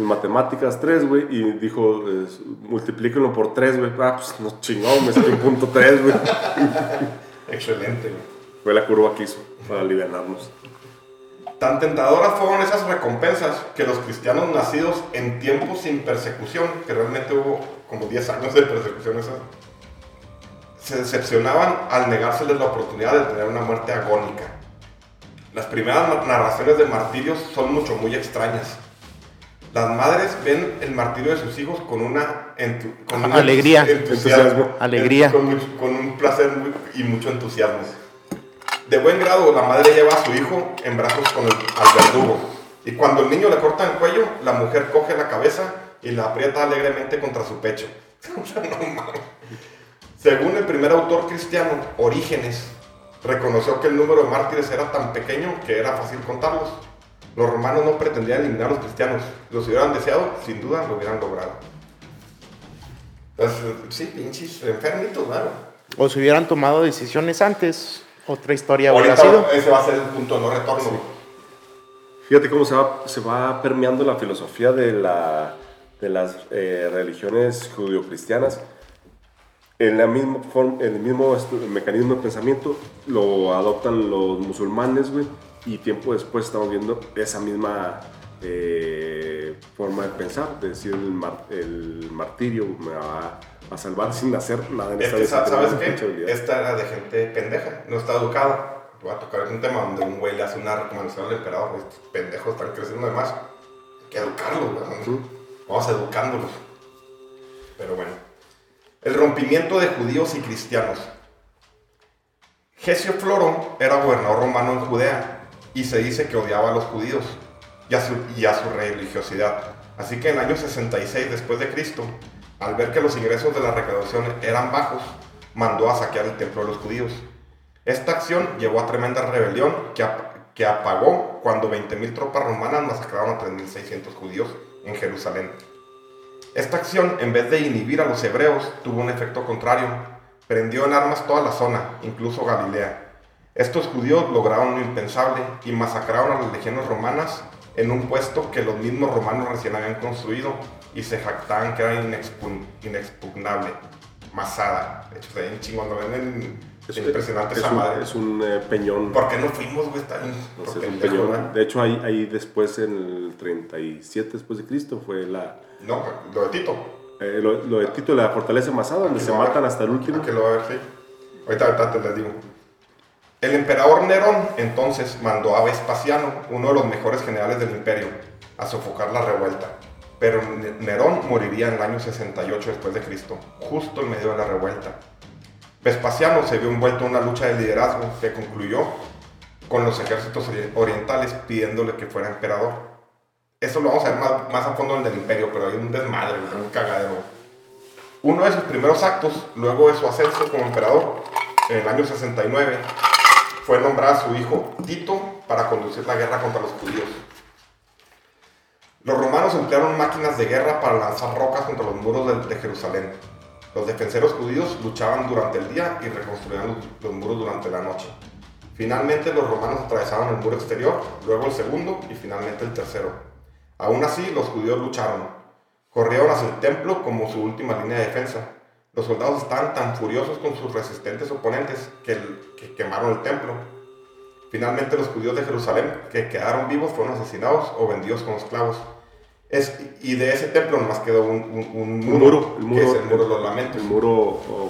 En matemáticas 3, güey. Y dijo, eh, multiplíquenlo por 3, güey. Ah, pues no chingón, me saqué un punto 3, güey. Excelente, güey. Fue la curva que hizo para aliviarnos. Tan tentadoras fueron esas recompensas que los cristianos nacidos en tiempos sin persecución, que realmente hubo como 10 años de persecución esas, se decepcionaban al negárseles la oportunidad de tener una muerte agónica. Las primeras na- narraciones de martirios son mucho muy extrañas. Las madres ven el martirio de sus hijos con una con un Alegría. entusiasmo, Alegría. con, con un placer muy- y mucho entusiasmo. De buen grado, la madre lleva a su hijo en brazos con el, al verdugo. Y cuando el niño le corta el cuello, la mujer coge la cabeza y la aprieta alegremente contra su pecho. Según el primer autor cristiano, Orígenes, reconoció que el número de mártires era tan pequeño que era fácil contarlos. Los romanos no pretendían eliminar a los cristianos. Los hubieran deseado, sin duda lo hubieran logrado. Entonces, sí, pinches enfermitos, claro. O si hubieran tomado decisiones antes, otra historia hubiera sido. ese va a ser el punto de no retorno. Fíjate cómo se va, se va permeando la filosofía de, la, de las eh, religiones judio-cristianas. En la misma forma, el mismo mecanismo de pensamiento lo adoptan los musulmanes, güey. Y tiempo después estamos viendo esa misma eh, forma de pensar, de decir el, mar- el martirio me va a salvar sin hacer nada en Es esta que, sa- ¿sabes qué? Esta era de gente pendeja, no está educada. Voy a tocar un tema donde un güey le hace una recomendación al emperador. Estos pendejos están creciendo de más. Hay que educarlos, güey. Vamos educándolos. Pero bueno. El rompimiento de judíos y cristianos. Gesio Floro era gobernador romano en Judea y se dice que odiaba a los judíos y a su, religiosidad. Así que en el año 66 después de Cristo, al ver que los ingresos de la recaudación eran bajos, mandó a saquear el templo de los judíos. Esta acción llevó a tremenda rebelión que, que apagó cuando 20.000 tropas romanas masacraron a 3.600 judíos en Jerusalén. Esta acción, en vez de inhibir a los hebreos, tuvo un efecto contrario. Prendió en armas toda la zona, incluso Galilea. Estos judíos lograron lo impensable y masacraron a las legiones romanas en un puesto que los mismos romanos recién habían construido y se jactaban que era inexpun- inexpugnable. Masada. De hecho, está bien chingón, lo ven en- Es, impresionante es esa un, madre. es un, eh, peñón. ¿Por qué no fuimos, güey? Está bien. Es un peñón. De hecho, ahí, ahí después, en el 37 después de Cristo, fue la, No, lo de Tito. eh, lo, lo de Tito, la fortaleza masada, donde se matan hasta el último. Aquí lo va a ver, sí. Ahorita, ahorita te les digo. El emperador Nerón entonces mandó a Vespasiano, uno de los mejores generales del imperio, a sofocar la revuelta. Pero Ne- Nerón moriría en el año 68 después de Cristo, justo en medio de la revuelta. Vespasiano se vio envuelto en una lucha de liderazgo que concluyó con los ejércitos ori- orientales pidiéndole que fuera emperador. Eso lo vamos a ver más, más a fondo en el imperio, pero hay un desmadre, un cagadero. Uno de sus primeros actos, luego de su ascenso como emperador, en el año 69, fue nombrar a su hijo Tito para conducir la guerra contra los judíos. Los romanos emplearon máquinas de guerra para lanzar rocas contra los muros de, Jerusalén. Los defensores judíos luchaban durante el día y reconstruían los, los muros durante la noche. Finalmente los romanos atravesaron el muro exterior, luego el segundo y finalmente el tercero. Aún así, los judíos lucharon. Corrieron hacia el templo como su última línea de defensa. Los soldados estaban tan furiosos con sus resistentes oponentes que, que quemaron el templo. Finalmente los judíos de Jerusalén que quedaron vivos fueron asesinados o vendidos como esclavos. Es, y de ese templo nomás quedó un, un- un muro, muro, el que muro, es el muro de los lamentos. El muro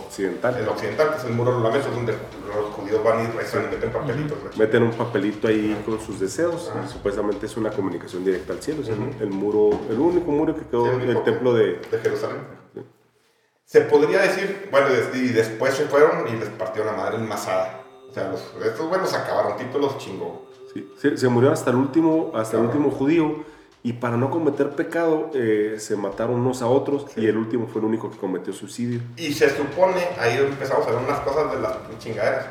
occidental. El occidental, que es el muro de los lamentos, donde los judíos van y rezan y meten papelitos. güey. Meten un papelito ahí con sus deseos. Ajá. y supuestamente es una comunicación directa al cielo. Es el, el muro, el único muro que quedó el del templo de. de Jerusalén. Se podría decir, bueno, y después se fueron y les partió la madre en Masada. O sea, los, estos buenos acabaron, Tito los chingó. Sí, se, se murió hasta el último, hasta el último judío. Y para no cometer pecado, eh, se mataron unos a otros. Y el último fue el único que cometió suicidio. Y se supone, ahí empezamos a ver unas cosas de las chingaderas.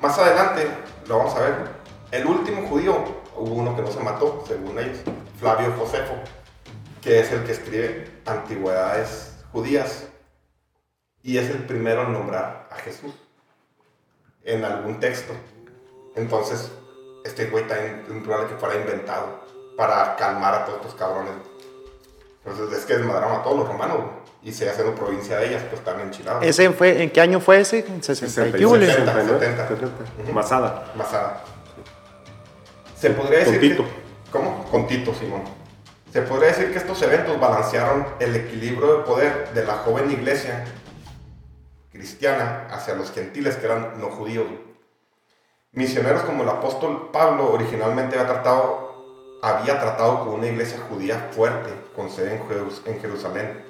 Más adelante, lo vamos a ver, el último judío, hubo uno que no se mató, según ellos, Flavio Josefo, que es el que escribe Antigüedades Judías. Y es el primero en nombrar a Jesús en algún texto. Entonces, este güey también es probable que fuera inventado para calmar a todos estos cabrones. Entonces, es que desmadraron a todos los romanos, Y se hacen provincia de ellas, pues están enchilados. ¿Ese fue, ¿En qué año fue ese? En 60 y qué huele. 60, 69, 70. 70. Masada. Masada. Se podría Con decir. Tito. que- ¿Cómo? Con Tito, Simón. Se podría decir que estos eventos balancearon el equilibrio de poder de la joven iglesia cristiana hacia los gentiles que eran no judíos. Misioneros como el apóstol Pablo originalmente había tratado, había tratado con una iglesia judía fuerte, con sede en, Jerus- en Jerusalén.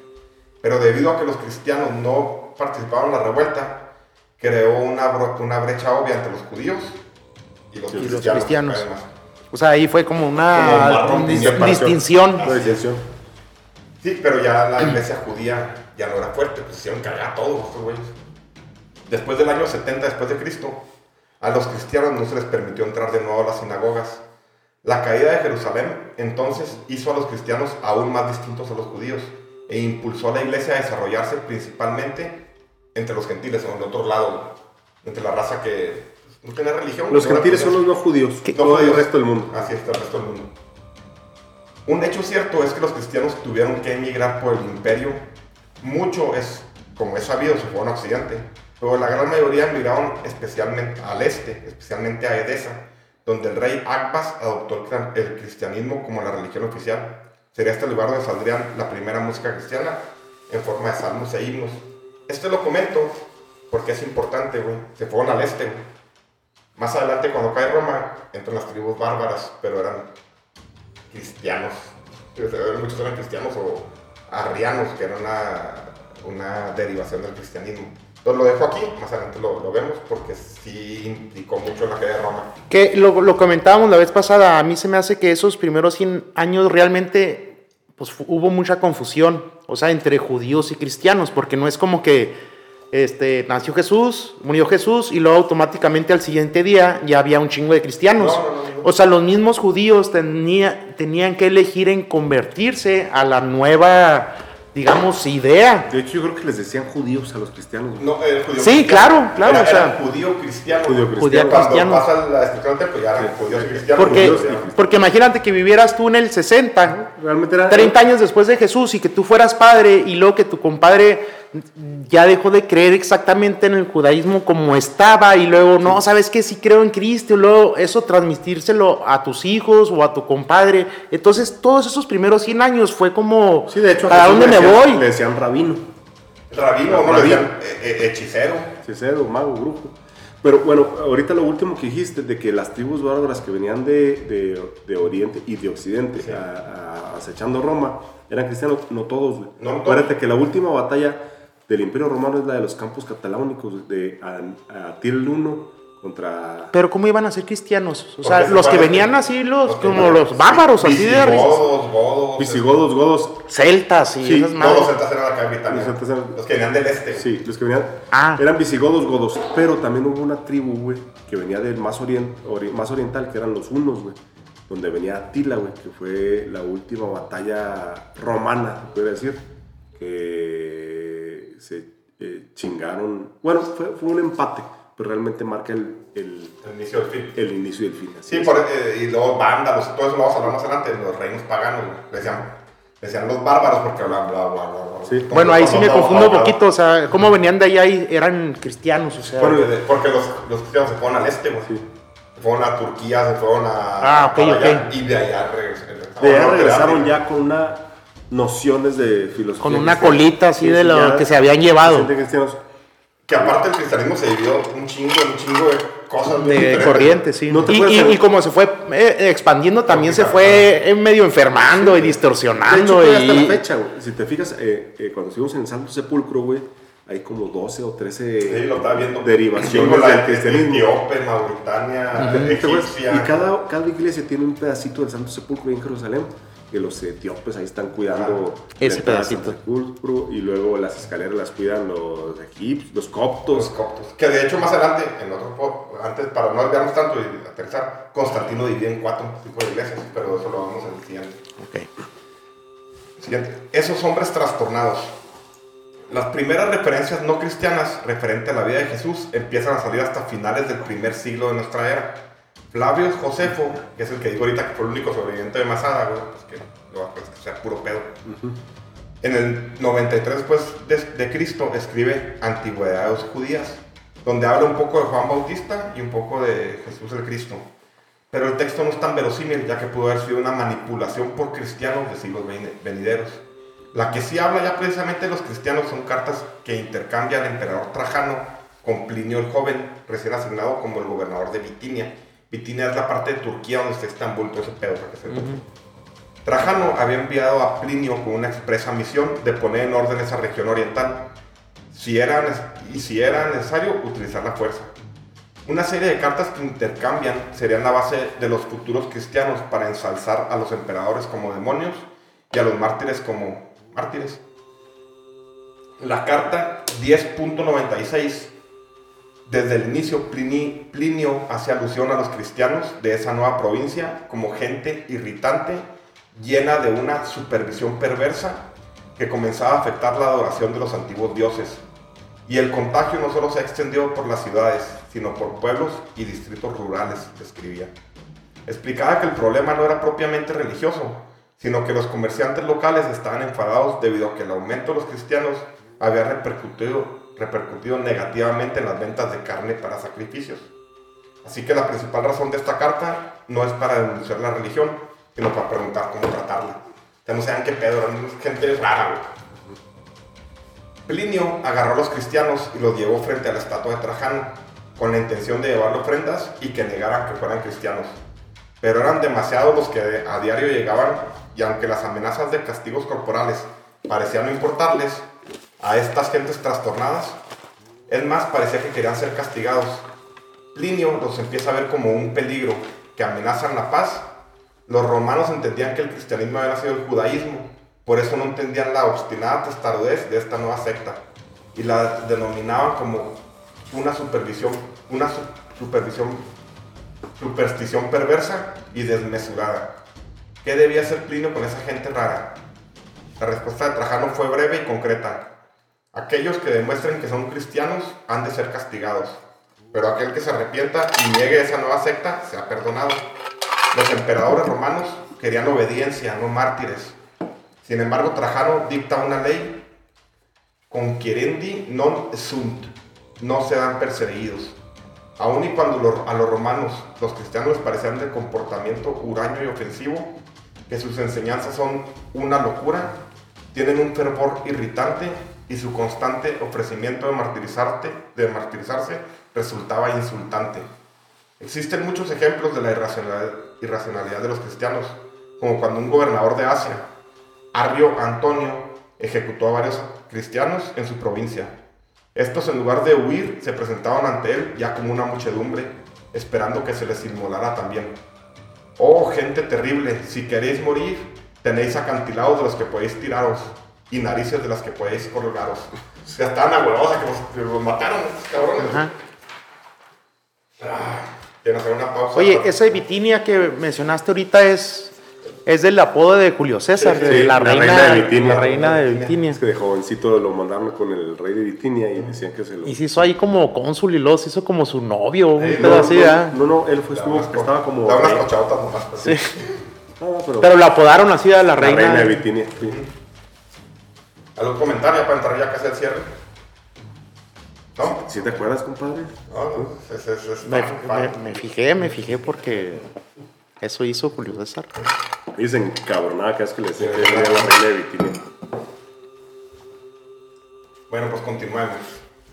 Pero debido a que los cristianos no participaron en la revuelta, creó una, brecha obvia entre los judíos y los los cristianos. además. O sea, ahí fue como Como una marrón, distinción. Distinción. Sí, pero ya la iglesia judía ya no era fuerte, pues hicieron cagar a todos estos güeyes. Después del año 70 después de Cristo, a los cristianos no se les permitió entrar de nuevo a las sinagogas. La caída de Jerusalén entonces hizo a los cristianos aún más distintos a los judíos e impulsó a la iglesia a desarrollarse principalmente entre los gentiles, o en el otro lado, entre la raza que no tenía religión. Los gentiles son los no judíos. No Todo el resto del mundo. Así es, el resto del mundo. Un hecho cierto es que los cristianos tuvieron que emigrar por el imperio. Mucho es, como es sabido, se fueron a Occidente. Pero la gran mayoría emigraron especialmente al este, especialmente a Edesa, donde el rey Akbas adoptó el cristianismo como la religión oficial. Sería este lugar donde saldrían la primera música cristiana en forma de salmos e himnos. Esto lo comento porque es importante. Se fueron al este. Más adelante, cuando cae Roma, entran las tribus bárbaras, pero eran cristianos. Muchos eran cristianos o arrianos, que era una, una derivación del cristianismo. Entonces lo dejo aquí, más adelante lo, lo vemos, porque sí implicó mucho la caída de Roma. Que lo, lo comentábamos la vez pasada, a mí se me hace que esos primeros 100 años realmente pues, hubo mucha confusión, o sea, entre judíos y cristianos, porque no es como que este, nació Jesús, murió Jesús y luego automáticamente al siguiente día ya había un chingo de cristianos. No, no, no, no. O sea, los mismos judíos tenía, tenían que elegir en convertirse a la nueva, digamos, idea. De hecho, yo creo que les decían judíos a los cristianos. No, el judío Sí, cristiano. claro, claro, Era, o sea, era judío cristiano. judío cristiano. Cuando cristiano. pasa la del templo, ya eran Sí. judíos cristianos. Porque, judíos cristianos. porque imagínate que vivieras tú en el 60, Realmente era. 30 años después de Jesús y que tú fueras padre y luego que tu compadre ya dejó de creer exactamente en el judaísmo como estaba y luego, no, ¿sabes qué? Sí creo en Cristo y luego eso transmitírselo a tus hijos o a tu compadre. Entonces, todos esos primeros 100 años fue como, Sí, de hecho, a ¿para dónde me decían- voy? Le decían rabino. Rabino, no le Rabino. decían eh, eh, hechicero. Cicero, mago, brujo. Pero bueno, ahorita lo último que dijiste de que las tribus bárbaras que venían de, de, de Oriente y de Occidente Sí. a- a- acechando Roma eran cristianos, no todos. güey. No todos. Acuérdate que la última batalla del Imperio Romano es la de los campos cataláunicos de A- Atil I contra... Pero ¿cómo iban a ser cristianos? O Porque sea, se los que venían así, los, como los bárbaros, así de Visigodos, godos. Visigodos, godos, celtas y Sí, esas No, los celtas eran acá Britania. Los celtas eran- Los que venían del este. Sí, los que venían Ah. eran visigodos, godos, pero también hubo una tribu, güey, que venía del más, orien- ori- más oriental, que eran los hunos, güey, donde venía Atila, güey, que fue la última batalla romana, se puede decir, que se eh, chingaron, bueno, fue, fue un empate, pero realmente marca el, el, El inicio del fin. el inicio y el fin. Sí, por, eh, y luego vándalos, todo eso lo vamos a hablar más adelante, los reinos paganos, güey. Le decían, le decían los bárbaros porque hablaban bla, bla, bla, bla. Sí. Bueno, ahí sí me confundo un poquito, o sea, ¿cómo venían de allá y eran cristianos? O sea, Bueno, Porque, porque los, los cristianos se fueron al este, güey. Sí. Se fueron a Turquía, se fueron a. Ah, ok, allá, ok. Y de allá regresaron. De allá regresaron ya con una nociones de filosofía. Con una colita así Sí, de sí, lo que se habían llevado. Que aparte el cristianismo se dividió un chingo, un chingo de cosas. de diferentes. corriente, sí. No y, y- y como se fue eh, expandiendo, también se fue eh, medio enfermando y De hecho, distorsionando. todavía hasta la y... fecha, güey. Si te fijas, eh, eh, cuando estuvimos en el Santo Sepulcro, güey, hay como 12 o 13 Sí, lo estaba viendo. derivaciones la del de cristianismo. Etíope, Mauritania, ¿Te acuerdas? egipcia. Y cada, cada iglesia tiene un pedacito del Santo Sepulcro en Jerusalén, que los etíopes ahí están cuidando Ah, ese pedacito. Y luego las escaleras las cuidan los egipcios, los Los coptos. coptos. Que de hecho más adelante, en otro antes para no olvidarnos tanto y aterrizar, Constantino divide en cuatro tipos de iglesias, pero eso lo vamos en el siguiente. Siguiente. Esos hombres trastornados. Las primeras referencias no cristianas referente a la vida de Jesús empiezan a salir hasta finales del primer siglo de nuestra era. Flavio Josefo, que es el que digo ahorita que fue el único sobreviviente de Masada, güey, pues que lo que sea puro pedo. En el 93 después de, de Cristo escribe Antigüedades Judías, donde habla un poco de Juan Bautista y un poco de Jesús el Cristo. Pero el texto no es tan verosímil, ya que pudo haber sido una manipulación por cristianos de siglos veni- venideros. La que sí habla ya precisamente de los cristianos son cartas que intercambia el emperador Trajano con Plinio el Joven, recién asignado como el gobernador de Bitinia. Bitinia es la parte de Turquía donde está Estambul, todo ese pedo. para que se Trajano había enviado a Plinio con una expresa misión de poner en orden esa región oriental, si era, y si era necesario utilizar la fuerza. Una serie de cartas que intercambian serían la base de los futuros cristianos para ensalzar a los emperadores como demonios y a los mártires como mártires. La carta 10.96 desde el inicio, Plini- Plinio hace alusión a los cristianos de esa nueva provincia como gente irritante, llena de una supervisión perversa que comenzaba a afectar la adoración de los antiguos dioses. Y el contagio no solo se ha extendido por las ciudades, sino por pueblos y distritos rurales, describía. Explicaba que el problema no era propiamente religioso, sino que los comerciantes locales estaban enfadados debido a que el aumento de los cristianos había repercutido, repercutido negativamente en las ventas de carne para sacrificios. Así que la principal razón de esta carta no es para denunciar la religión, sino para preguntar cómo tratarla. Sea, no sean qué pedo, eran gente rara. Plinio agarró a los cristianos y los llevó frente a la estatua de Trajano, con la intención de llevarle ofrendas y que negaran que fueran cristianos. Pero eran demasiados los que a diario llegaban y aunque las amenazas de castigos corporales parecían no importarles a estas gentes trastornadas, es más, parecía que querían ser castigados. Plinio los empieza a ver como un peligro que amenazan la paz. Los romanos entendían que el cristianismo había sido el judaísmo, por eso no entendían la obstinada testarudez de esta nueva secta y la denominaban como una supervisión, una su- supervisión, superstición perversa y desmesurada. ¿Qué debía hacer Plinio con esa gente rara? La respuesta de Trajano fue breve y concreta. Aquellos que demuestren que son cristianos han de ser castigados, pero aquel que se arrepienta y niegue esa nueva secta será perdonado. Los emperadores romanos querían obediencia, no mártires. Sin embargo, Trajano dicta una ley conquierendi non sunt, no serán perseguidos. Aun y cuando a los romanos, los cristianos les parecían de comportamiento huraño y ofensivo, que sus enseñanzas son una locura, tienen un fervor irritante y su constante ofrecimiento de, martirizarte, de martirizarse resultaba insultante. Existen muchos ejemplos de la irracionalidad, de los cristianos, como cuando un gobernador de Asia, Arrio Antonio, ejecutó a varios cristianos en su provincia. Estos en lugar de huir se presentaban ante él ya como una muchedumbre, esperando que se les inmolara también. Oh gente terrible, si queréis morir, tenéis acantilados de los que podéis tiraros y narices de las que podéis colgaros. Ya estaban ahuevados a que los, que los mataron, estos cabrones. Ajá. Ah, ¿Quieren hacer una pausa? Oye, esa Bitinia que mencionaste ahorita es, es del apodo de Julio César, Sí, de sí, la, la reina, reina de Bitinia. la reina de Bitinia. Es que de jovencito lo mandaron con el rey de Bitinia y decían que se lo. Y se hizo ahí como cónsul y se hizo como su novio, un Eh, pedo no, así, no, ¿verdad? no, no, él fue, estuvo, estaba como. Da unas rey. cochadotas nomás. Sí. No, pero, Pero la apodaron así a la la reina. reina, de Bitinia. sí. ¿Algún comentario para entrar ya casi al cierre? ¿No? ¿Sí te acuerdas, compadre? No, no, es, es, es Me, fan, fan. me- me fijé, me fijé porque eso hizo Julio César. Dicen cabronada cada vez que le decían que era la de. Bueno, pues continuemos.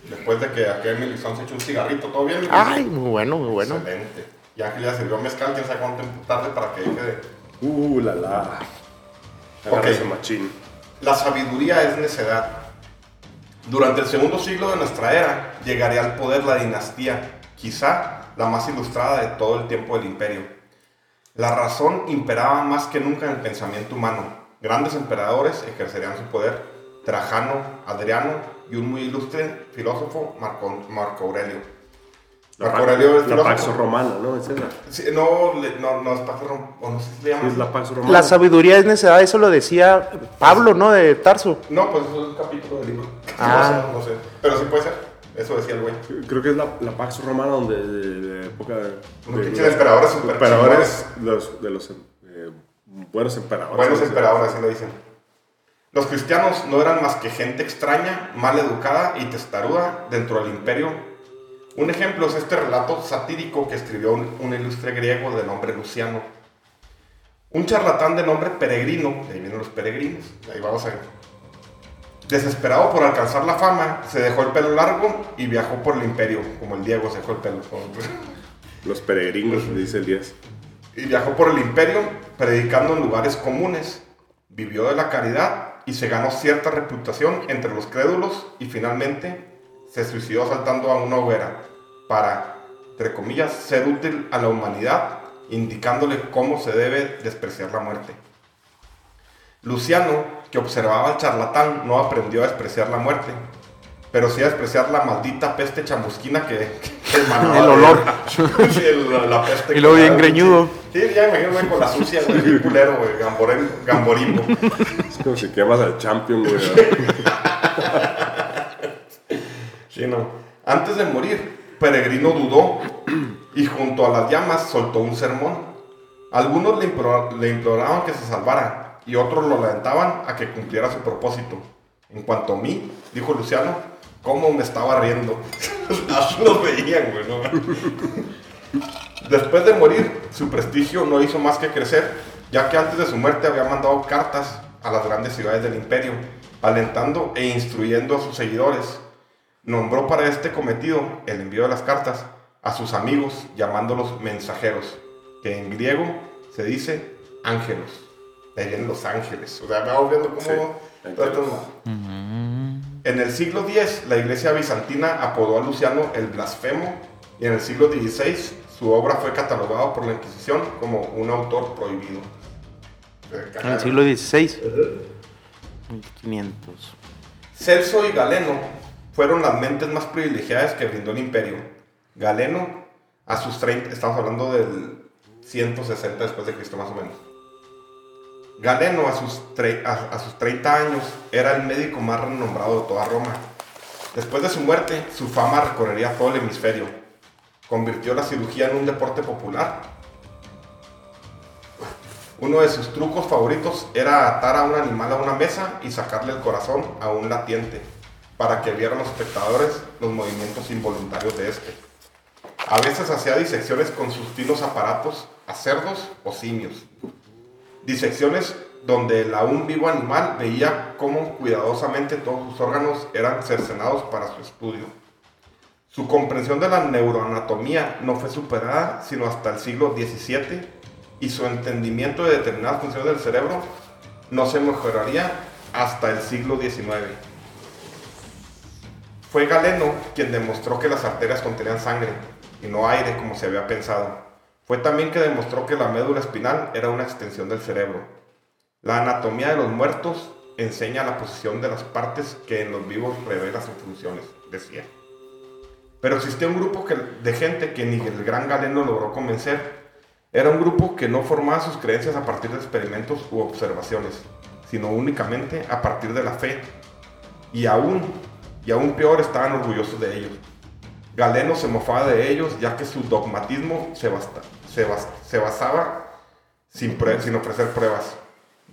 Después de que aquel Milizón se echó un cigarrito, ¿todo bien? Ay, muy bueno, muy bueno. Excelente. Y Ángel ya sirvió mezcal, quién sabe cuánto tiempo tarde para que deje de... Uh, la la. Agarra Ok. ese machín. La sabiduría es necedad. Durante el segundo siglo de nuestra era llegaría al poder la dinastía, quizá la más ilustrada de todo el tiempo del imperio. La razón imperaba más que nunca en el pensamiento humano. Grandes emperadores ejercerían su poder. Trajano, Adriano y un muy ilustre filósofo, Marco, Marco Aurelio. La, Aurelio la. Pax Romana, ¿no? Esa es la, Sí, no, no, no es Pax Rom- o no sé si le llaman. es la Pax Romana. La sabiduría es necedad, eso lo decía Pablo, ¿no? De Tarso. No, pues eso es un capítulo del libro. Ah. No sé, no sé. Pero sí puede ser. Eso decía el güey. Creo que es la, la Pax Romana donde de, de época de, Unos pinches emperadores súper emperadores los, de los eh, buenos emperadores. Buenos ¿no? emperadores, así lo dicen. Los cristianos no eran más que gente extraña, mal educada y testaruda dentro del imperio. Un ejemplo es este relato satírico que escribió un, un ilustre griego de nombre Luciano. Un charlatán de nombre Peregrino, de ahí vienen los peregrinos, de ahí vamos a ver. Desesperado por alcanzar la fama, se dejó el pelo largo y viajó por el imperio, como el Diego se dejó el pelo. Los peregrinos, dice el 10. y viajó por el imperio predicando en lugares comunes. Vivió de la caridad y se ganó cierta reputación entre los crédulos y finalmente se suicidó saltando a una hoguera para, entre comillas, ser útil a la humanidad, indicándole cómo se debe despreciar la muerte. Luciano, que observaba al charlatán, no aprendió a despreciar la muerte, pero sí a despreciar la maldita peste chamusquina que, que emanaba El olor. Sí, el- la peste Y luego bien greñudo. Sí, ya me imagino, güey, con la sucia, güey, culero, güey, gamborimbo. Es como si quemas al champion, güey. Antes de morir, Peregrino dudó y junto a las llamas soltó un sermón. Algunos le, le imploraban que se salvara y otros lo alentaban a que cumpliera su propósito. En cuanto a mí, dijo Luciano, cómo me estaba riendo. Los veían, güey. Después de morir, su prestigio no hizo más que crecer, ya que antes de su muerte había mandado cartas a las grandes ciudades del imperio, alentando e instruyendo a sus seguidores. Nombró para este cometido, el envío de las cartas, a sus amigos, llamándolos mensajeros, que en griego se dice ángelos. De ahí vienen los ángeles. O sea, vamos viendo cómo Sí, en el siglo X, la iglesia bizantina apodó a Luciano el blasfemo y en el siglo XVI su obra fue catalogada por la Inquisición como un autor prohibido. En el siglo XVI. 1500. Celso y Galeno fueron las mentes más privilegiadas que brindó el imperio. Galeno, a sus 30, estamos hablando del 160 después de Cristo más o menos. Galeno, a sus, a sus 30 años, era el médico más renombrado de toda Roma. Después de su muerte, su fama recorrería todo el hemisferio. Convirtió la cirugía en un deporte popular. Uno de sus trucos favoritos era atar a un animal a una mesa y sacarle el corazón a un latiente, para que vieran los espectadores los movimientos involuntarios de este. A veces hacía disecciones con sus finos aparatos a cerdos o simios. Disecciones donde el aún vivo animal veía cómo cuidadosamente todos sus órganos eran cercenados para su estudio. Su comprensión de la neuroanatomía no fue superada sino hasta el siglo XVII y su entendimiento de determinadas funciones del cerebro no se mejoraría hasta el siglo XIX. Fue Galeno quien demostró que las arterias contenían sangre y no aire como se había pensado. Fue también que demostró que la médula espinal era una extensión del cerebro. La anatomía de los muertos enseña la posición de las partes que en los vivos revela sus funciones, decía. Pero existía un grupo de gente que ni el gran Galeno logró convencer. Era un grupo que no formaba sus creencias a partir de experimentos u observaciones, sino únicamente a partir de la fe. Y aún, y aún peor, estaban orgullosos de ellos. Galeno se mofaba de ellos ya que su dogmatismo se, basta- se bas- se basaba sin, ofrecer pruebas.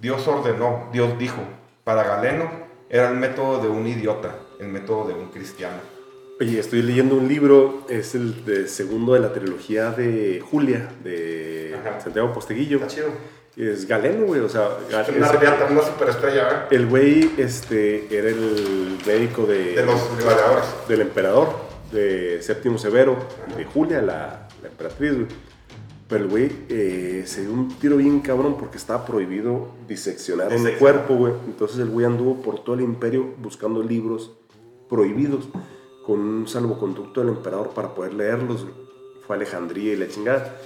Dios ordenó, Dios dijo. Para Galeno era el método de un idiota, el método de un cristiano. Oye, estoy leyendo un libro, es el de segundo de la trilogía de Julia, de Ajá. Santiago Posteguillo. Está chido. Es Galeno, güey, o sea, Es una riata, una superestrella, ¿verdad? el güey este, era el médico de, De los gladiadores. del emperador, de Séptimo Severo, de Julia, la, la emperatriz, güey. Pero el güey eh, se dio un tiro bien cabrón porque estaba prohibido diseccionar un cuerpo, güey. Entonces el güey anduvo por todo el imperio buscando libros prohibidos con un salvoconducto del emperador para poder leerlos. Fue a Alejandría y la chingada.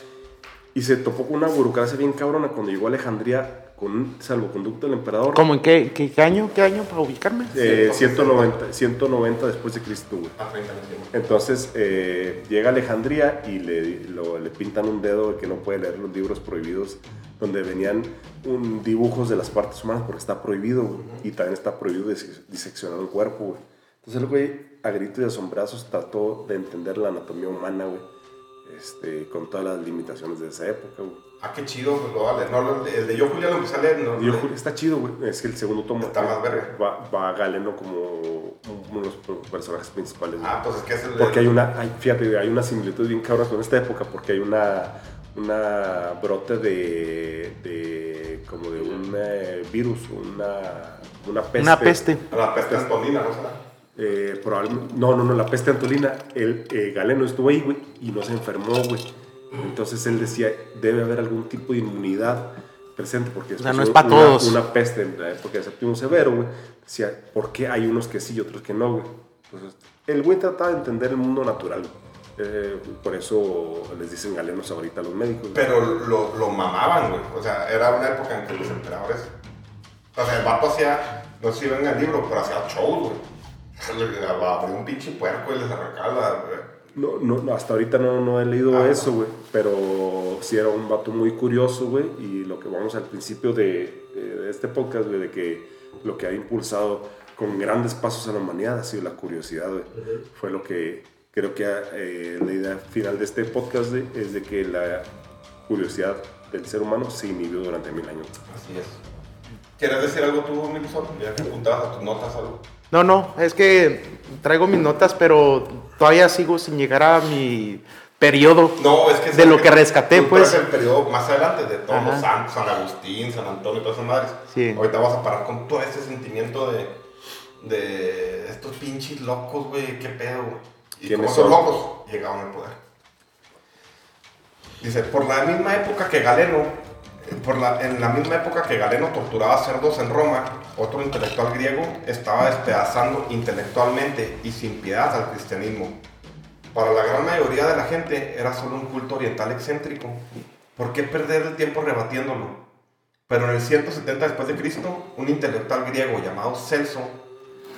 Y se topó con una burocracia bien cabrona cuando llegó a Alejandría con un salvoconducto del emperador. ¿Cómo en qué, qué, qué año? ¿Qué año para ubicarme? Eh, 190, 160. 190 después de Cristo, güey. A 30 años. sí. Entonces eh, llega a Alejandría y le, lo- le pintan un dedo de que no puede leer los libros prohibidos, donde venían un, dibujos de las partes humanas porque está prohibido, güey, y también está prohibido dis- diseccionar un cuerpo, güey. Entonces el güey, a gritos y asombrazos, trató de entender la anatomía humana, güey, este, con todas las limitaciones de esa época, güey. Ah, qué chido, pues lo vale. No, el de Yo Julia lo empecé a leer. No, yo, está chido, güey. Es que el segundo tomo Está más verga. va, va Galeno como uno de los personajes principales. güey. Ah, pues es que es el Porque hay una, hay- fíjate, hay una similitud bien cabrón con esta época, porque hay una, una brote de, de como de un eh, virus, una, una peste. Una peste. La peste antolina, ¿no será? Eh, probablemente, no, no, no, la peste antolina. El eh, Galeno estuvo ahí, güey, y no se enfermó, güey. Entonces él decía, debe haber algún tipo de inmunidad presente, porque sea, después no es hubo pa' una- todos. Una peste en la época de Severo, güey. Decía, ¿por qué hay unos que sí y otros que no, güey? Entonces, el güey trataba de entender el mundo natural, güey. Eh, por eso les dicen galenos ahorita a los médicos. güey. Pero lo, lo mamaban, güey. O sea, era una época en que los emperadores. O sea, el vato hacía. No sé si ven el libro, pero hacía shows, güey. Le abría un pinche puerco y les arrancaba la. No, no, no, hasta ahorita no, no he leído Ah, eso, güey. Pero sí era un vato muy curioso, güey. Y lo que vamos al principio de, de este podcast, güey, de que lo que ha impulsado con grandes pasos a la humanidad ha sido la curiosidad, güey. Fue lo que creo que eh, la idea final de este podcast güey, es de que la curiosidad del ser humano se inhibió durante mil años. Así es. ¿Quieres decir algo tú, Milson? Ya que apuntabas a tus notas algo. No, no, es que traigo mis notas, pero todavía sigo sin llegar a mi periodo No, es que. de lo que rescaté, tú pues. el periodo más adelante de todos Ajá. los santos, San Agustín, San Antonio, todas esas madres. Sí. Ahorita vamos a parar con todo ese sentimiento de. de estos pinches locos, güey, qué pedo, güey. Y ¿Quiénes como esos son? locos llegaron al poder. Dice, por la misma época que Galeno, en la misma época que Galeno torturaba cerdos en Roma, otro intelectual griego estaba despedazando intelectualmente y sin piedad al cristianismo. Para la gran mayoría de la gente era solo un culto oriental excéntrico. ¿Por qué perder el tiempo rebatiéndolo? Pero en el 170 después de Cristo, un intelectual griego llamado Celso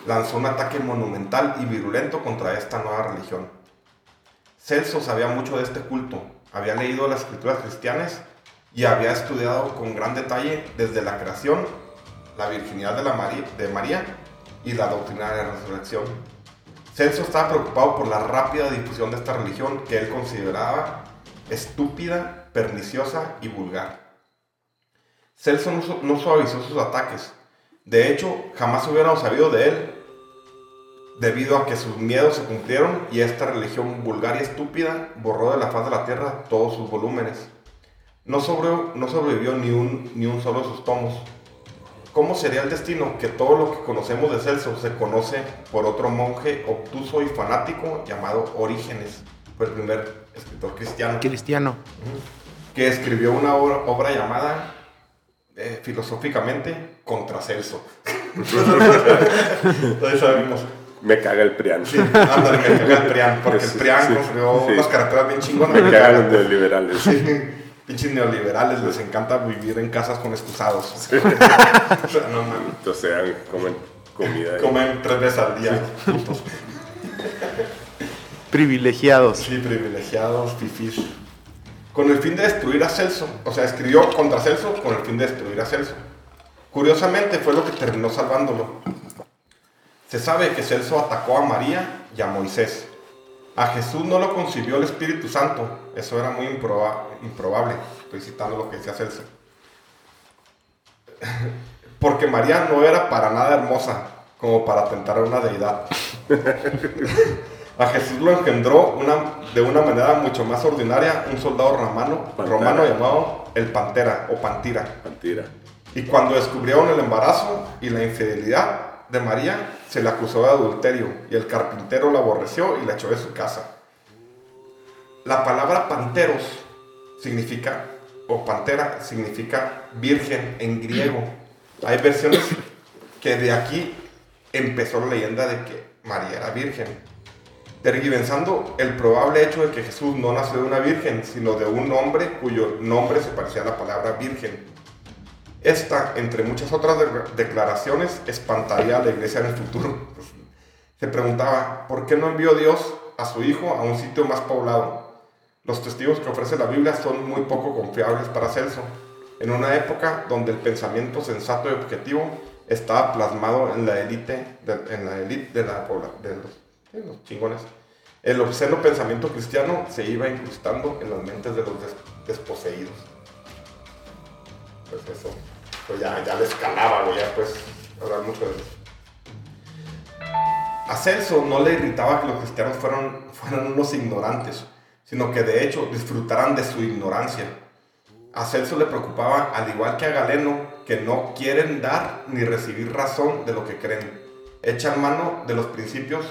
lanzó un ataque monumental y virulento contra esta nueva religión. Celso sabía mucho de este culto, había leído las escrituras cristianas y había estudiado con gran detalle desde la creación, la virginidad de, la Mari- de María y la doctrina de la resurrección. Celso estaba preocupado por la rápida difusión de esta religión que él consideraba estúpida, perniciosa y vulgar. Celso no, no suavizó sus ataques. De hecho, jamás hubiéramos sabido de él debido a que sus miedos se cumplieron y esta religión vulgar y estúpida borró de la faz de la tierra todos sus volúmenes. No, sobre- no sobrevivió ni un, ni un solo de sus tomos. ¿Cómo sería el destino que todo lo que conocemos de Celso se conoce por otro monje obtuso y fanático llamado Orígenes? Fue el primer escritor cristiano cristiano. que escribió una obra, obra llamada eh, filosóficamente Contra Celso. Entonces sabemos. Me caga el Prián. Sí, ándale, me caga el Prián, porque el Sí, Prián sí, construyó sí. unas carreteras bien chingonas. Me cagan los neoliberales. Pinches neoliberales, les encanta vivir en casas con excusados. o sea, no mames. Entonces, eh, comen comida. y- Comen tres veces al día. Privilegiados. Sí, privilegiados, fifís. Con el fin de destruir a Celso, o sea, escribió contra Celso con el fin de destruir a Celso. Curiosamente fue lo que terminó salvándolo. Se sabe que Celso atacó a María y a Moisés. A Jesús no lo concibió el Espíritu Santo. Eso era muy improba- improbable. Estoy citando lo que decía Celso. Porque María no era para nada hermosa como para tentar a una deidad. A Jesús lo engendró una- de una manera mucho más ordinaria un soldado romano, Pantera. romano llamado el Pantera o Pantira. Mentira. Y cuando descubrieron el embarazo y la infidelidad de María, se le acusó de adulterio y el carpintero la aborreció y la echó de su casa. La palabra panteros significa, o pantera, significa virgen en griego. Hay versiones que de aquí empezó la leyenda de que María era virgen tergiversando el probable hecho de que Jesús no nació de una virgen, sino de un hombre cuyo nombre se parecía a la palabra virgen. Esta, entre muchas otras de- declaraciones, espantaría a la iglesia en el futuro. Pues, se preguntaba, ¿por qué no envió Dios a su Hijo a un sitio más poblado? Los testigos que ofrece la Biblia son muy poco confiables para Celso, en una época donde el pensamiento sensato y objetivo estaba plasmado en la élite de, la de la de los, chingones. El obsceno pensamiento cristiano se iba incrustando en las mentes de los des- desposeídos. Pues eso, pues ya, ya les calaba, güey, ya pues hablar mucho de eso. A Celso no le irritaba que los cristianos fueran, fueran unos ignorantes, sino que de hecho disfrutaran de su ignorancia. A Celso le preocupaba, al igual que a Galeno, que no quieren dar ni recibir razón de lo que creen. Echan mano de los principios,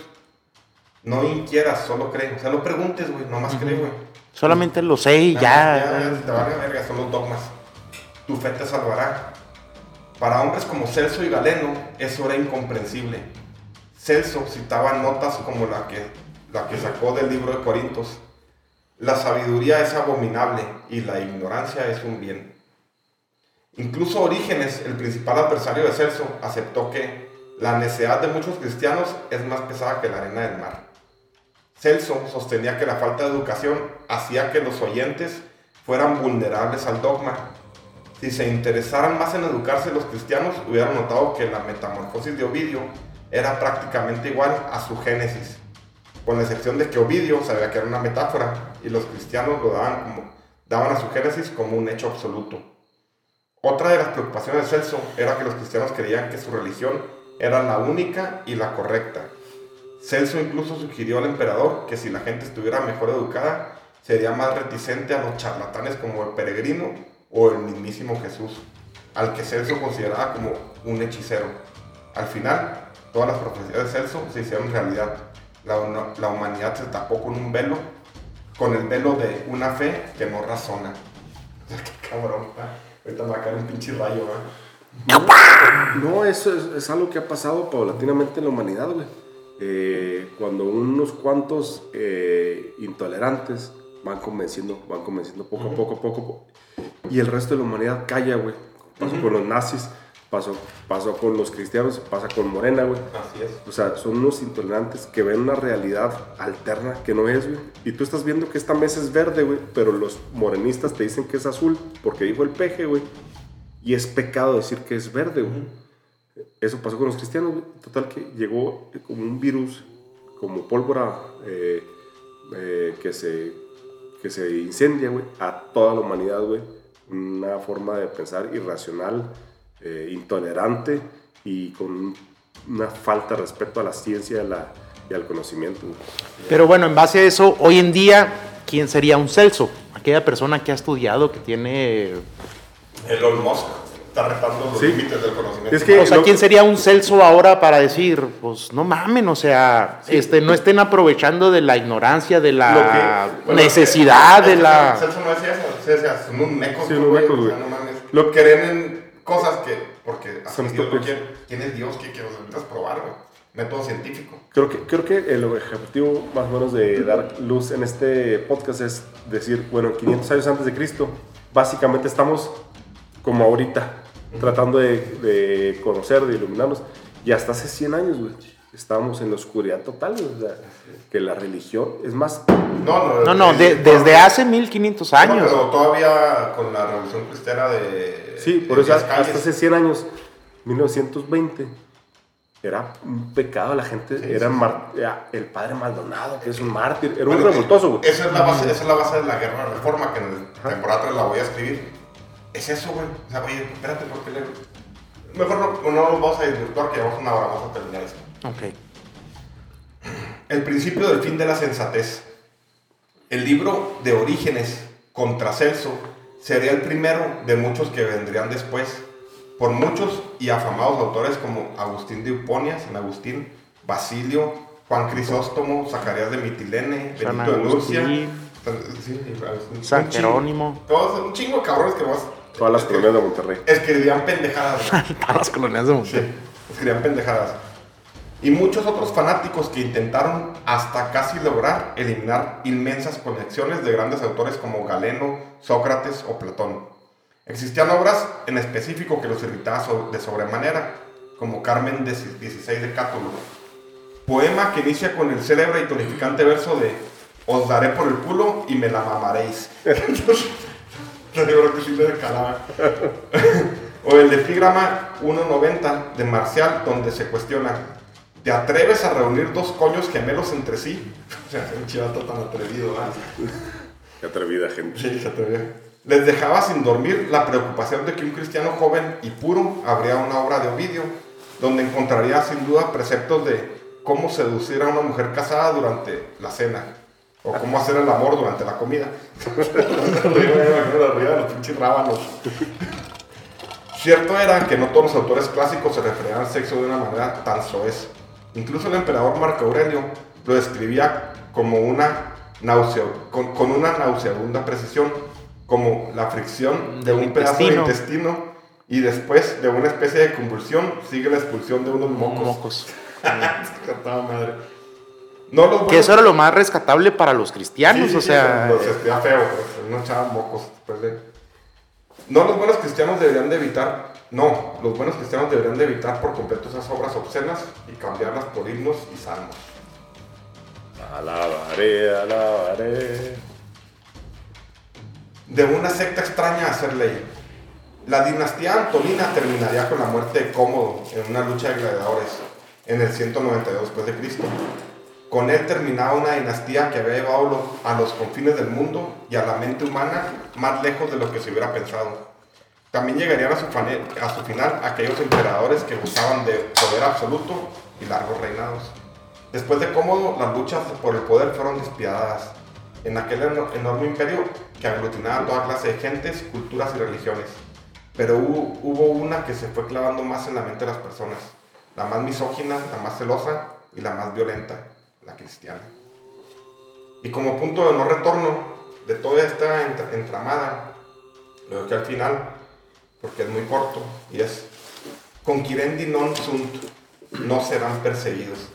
no inquieras, solo creen. O sea, no preguntes, güey, nomás cree, güey. Solamente lo sé y Ah, ya. ya, te vale verga, son los dogmas. Tu fe te salvará. Para hombres como Celso y Galeno, eso era incomprensible. Celso citaba notas como la que, la que sacó del libro de Corintios. La sabiduría es abominable y la ignorancia es un bien. Incluso Orígenes, el principal adversario de Celso, aceptó que la necedad de muchos cristianos es más pesada que la arena del mar. Celso sostenía que la falta de educación hacía que los oyentes fueran vulnerables al dogma. Si se interesaran más en educarse los cristianos, hubieran notado que la metamorfosis de Ovidio era prácticamente igual a su Génesis, con la excepción de que Ovidio sabía que era una metáfora y los cristianos lo daban, como, daban a su Génesis como un hecho absoluto. Otra de las preocupaciones de Celso era que los cristianos creían que su religión era la única y la correcta. Celso incluso sugirió al emperador que si la gente estuviera mejor educada, sería más reticente a los charlatanes como el peregrino o el mismísimo Jesús, al que Celso consideraba como un hechicero. Al final, todas las profecías de Celso se hicieron realidad. La, la humanidad se tapó con un velo, con el velo de una fe que no razona. Qué cabrón, ahorita me va a caer un pinche rayo, ¿va? No, eso es, es algo que ha pasado paulatinamente en la humanidad, güey. Eh, cuando unos cuantos eh, intolerantes van convenciendo, van convenciendo poco a poco, poco a poco. Y el resto de la humanidad calla, güey. Pasó con los nazis, pasó, pasó con los cristianos, pasa con Morena, güey. Así es. O sea, son unos intolerantes que ven una realidad alterna que no es, güey. Y tú estás viendo que esta mesa es verde, güey, pero los morenistas te dicen que es azul porque dijo el peje, güey. Y es pecado decir que es verde, güey. Eso pasó con los cristianos, güey. Total que llegó como un virus, como pólvora eh, eh, que, se, que se incendia, güey, a toda la humanidad, güey. Una forma de pensar irracional, eh, intolerante y con una falta de respeto a la ciencia y, la- y al conocimiento. Pero bueno, en base a eso, hoy en día, ¿quién sería un Celso? Aquella persona que ha estudiado, que tiene... Elon Musk está retando los Sí. límites del conocimiento. Es que- O sea, ¿quién sería un Celso ahora para decir, pues no mamen, o sea, este, no estén aprovechando de la ignorancia, de la que- Bueno, necesidad, es que- de la... Celso no decía eso, sí decía, son un mecos, Sí, güey, unos mecos, o sea, güey. no mames. Lo- Creen en cosas que, porque así Dios lo quiere. ¿Quién es Dios? ¿Qué quiero necesitas probar, güey? método científico. Creo que, creo que el objetivo más o menos de dar luz en este podcast es decir, bueno, 500 años antes de Cristo, básicamente estamos como ahorita, tratando de, de conocer, de iluminarnos, y hasta hace 100 años, güey, estábamos en la oscuridad total, o sea, que la religión, es más, No, no, No, no, de- el- desde hace 1500 No, años. pero todavía con la revolución cristiana de. sí, por de eso hasta hace 100 años, 1920, era un pecado, la gente, era, mar- era el padre Maldonado, que es un mártir, era un Bueno, revoltoso, güey. Esa es, la base, esa es la base de la guerra de reforma que en el temporada 3 la voy a escribir. Es eso, güey. O sea, oye, espérate, porque le... Mejor no, no nos vamos a desvirtuar, que llevamos una hora, vamos a terminar esto. Ok. El principio del fin de la sensatez. El libro de Orígenes contra Celso sería el primero de muchos que vendrían después, por muchos y afamados autores como Agustín de Hiponia, San Agustín, Basilio, Juan Crisóstomo, Zacarías de Mitilene, San Benito de Agustín. San- sí, Agustín. San Un chingo. Jerónimo. Todos, un chingo de cabrones que vos Todas las colonias de Monterrey. escribían pendejadas. Todas las colonias de Monterrey. Sí, escribían pendejadas. Y muchos otros fanáticos que intentaron hasta casi lograr eliminar inmensas conexiones de grandes autores como Galeno, Sócrates o Platón. Existían obras en específico que los irritaba de sobremanera, como Carmen de 16 de Cátulo. Poema que inicia con el célebre y tonificante verso de Os daré por el culo y me la mamaréis. O el epígrama 1.90 de Marcial, donde se cuestiona, ¿te atreves a reunir dos coños gemelos entre sí? O sea, un chivato tan atrevido, ¿ah? Qué atrevida gente. Sí, se atrevió. Les dejaba sin dormir la preocupación de que un cristiano joven y puro habría una obra de Ovidio, donde encontraría sin duda preceptos de cómo seducir a una mujer casada durante la cena, o cómo hacer el amor durante la comida. los pinches rábanos. Cierto era que no todos los autores clásicos se referían al sexo de una manera tan soez. Incluso el emperador Marco Aurelio lo describía como una náusea, con, con una nauseabunda precisión, como la fricción de un pedazo de intestino. y después de una especie de convulsión sigue la expulsión de unos mocos. Mocos. Toda madre. No los Que eso era lo más rescatable para los cristianos, Sí, o sí, sea. los sentía feo, pues, no echaban mocos después de... No, los buenos cristianos deberían de evitar, no, los buenos cristianos deberían de evitar por completo esas obras obscenas y cambiarlas por himnos y salmos. Alabaré, alabaré. De una secta extraña a hacer ley. La dinastía antonina terminaría con la muerte de Cómodo en una lucha de gladiadores en el 192 después de Cristo. Con él terminaba una dinastía que había llevado a los confines del mundo y a la mente humana más lejos de lo que se hubiera pensado. También llegarían a su, final aquellos emperadores que gozaban de poder absoluto y largos reinados. Después de Cómodo, las luchas por el poder fueron despiadadas en aquel eno- enorme imperio que aglutinaba toda clase de gentes, culturas y religiones. Pero hubo, hubo una que se fue clavando más en la mente de las personas, la más misógina, la más celosa y la más violenta, la cristiana. Y como punto de no retorno de toda esta entra- entramada, lo dejé al final, porque es muy corto, y es, conquirendi non sunt, no serán perseguidos.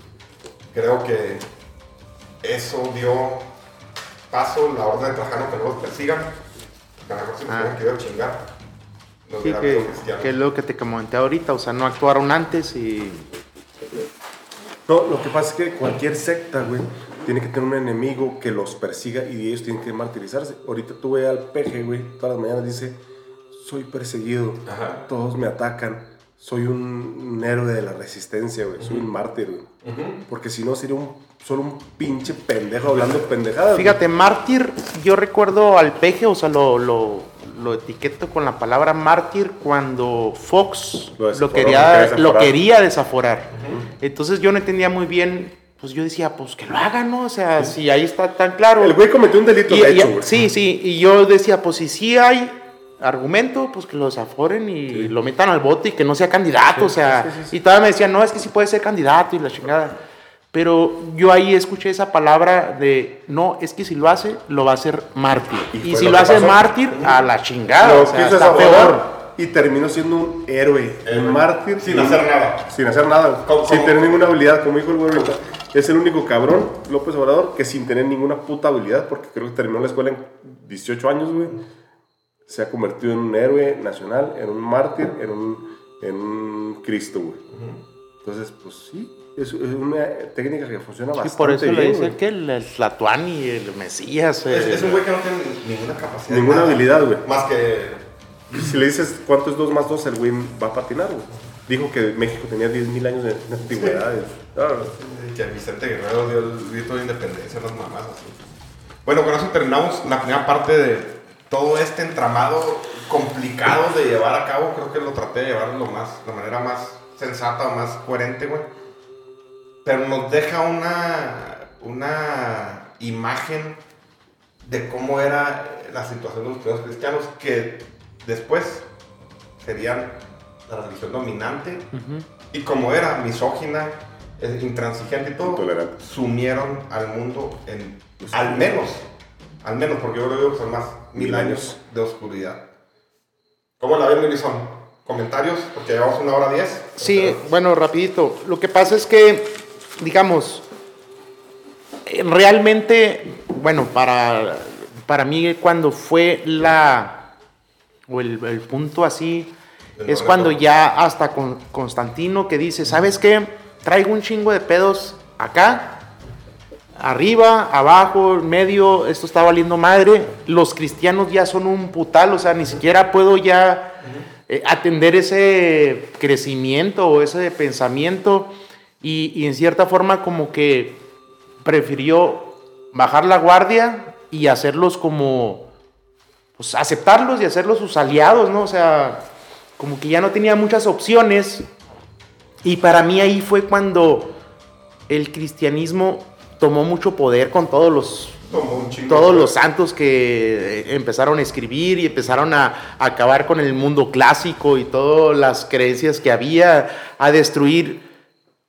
Creo que eso dio paso, la orden de Trajano que no los persigan, que a lo mejor nos Ah. querido chingar, los Sí, que, que es lo que te comenté ahorita, o sea, no actuaron antes y No, lo que pasa es que cualquier secta, güey, tiene que tener un enemigo que los persiga y ellos tienen que martirizarse. Ahorita tuve al peje, güey, todas las mañanas dice, soy perseguido, Ajá. todos me atacan, soy un, un héroe de la resistencia, güey, soy un mártir, güey. Porque si no sería un, solo un pinche pendejo hablando pendejadas. güey. Fíjate, mártir, yo recuerdo al peje, o sea, lo, lo, lo etiqueto con la palabra mártir cuando Fox Lo quería, lo quería desaforar. Entonces yo no entendía muy bien, pues yo decía, pues que lo hagan, ¿no? O sea, si ahí está tan claro. El güey cometió un delito, Y- de y- hecho, güey. sí, sí, y yo decía, pues si sí hay argumento, pues que lo desaforen y lo metan al bote y que no sea candidato, o sea, y todavía me decían, no, es que sí puede ser candidato y la chingada. Pero yo ahí escuché esa palabra de, no, es que si lo hace, lo va a hacer mártir. Y Y, si lo hace pasó. mártir, a la chingada, Lo o sea, está peor. y terminó siendo un héroe, Héroe. un mártir. Sin hacer nada. Sin hacer nada, ¿Cómo- sin cómo? tener ninguna habilidad, como dijo el güey. Es el único cabrón, López Obrador, que sin tener ninguna puta habilidad, porque creo que terminó la escuela en 18 años, güey, se ha convertido en un héroe nacional, en un mártir, en un, en un Cristo, güey. Entonces, pues sí, es, es una técnica que funciona Y bastante por eso le bien, dicen güey. que el, el Tlatuani, el Mesías. Es, eh, es un güey que no tiene ninguna capacidad. Ninguna nada. habilidad, güey. Más que. Si le dices cuánto es 2 más 2, el güey va a patinar, güey. Dijo que México tenía 10.000 años de, antigüedad. Ah, Que Vicente Guerrero dio el grito de independencia, las mamás así. Bueno, con eso terminamos la primera parte de todo este entramado complicado de llevar a cabo. Creo que lo traté de llevar lo más, de manera más sensata o más coherente, güey. Pero nos deja una, una imagen de cómo era la situación de los primeros cristianos que después serían la religión dominante y como era misógina, intransigente y todo, Intolerante. sumieron al mundo en al menos, al menos, porque yo lo digo que son más mil años de oscuridad. ¿Cómo la ven, Melison? ¿Comentarios? Porque llevamos una hora diez. Sí, bueno, rapidito. Lo que pasa es que, digamos, eh, realmente, bueno, para, para mí cuando fue la, o el, el punto así, El es momento. cuando ya hasta con Constantino que dice, ¿sabes qué? Traigo un chingo de pedos acá, arriba, abajo, medio, esto está valiendo madre. Los cristianos ya son un putal, o sea, ni siquiera puedo ya eh, atender ese crecimiento o ese pensamiento. Y, y en cierta forma como que prefirió bajar la guardia y hacerlos como, pues aceptarlos y hacerlos sus aliados, ¿no? O sea, como que ya no tenía muchas opciones. Y para mí ahí fue cuando el cristianismo tomó mucho poder con todos los todos los santos que eh, empezaron a escribir y empezaron a, a acabar con el mundo clásico y todas las creencias que había, a destruir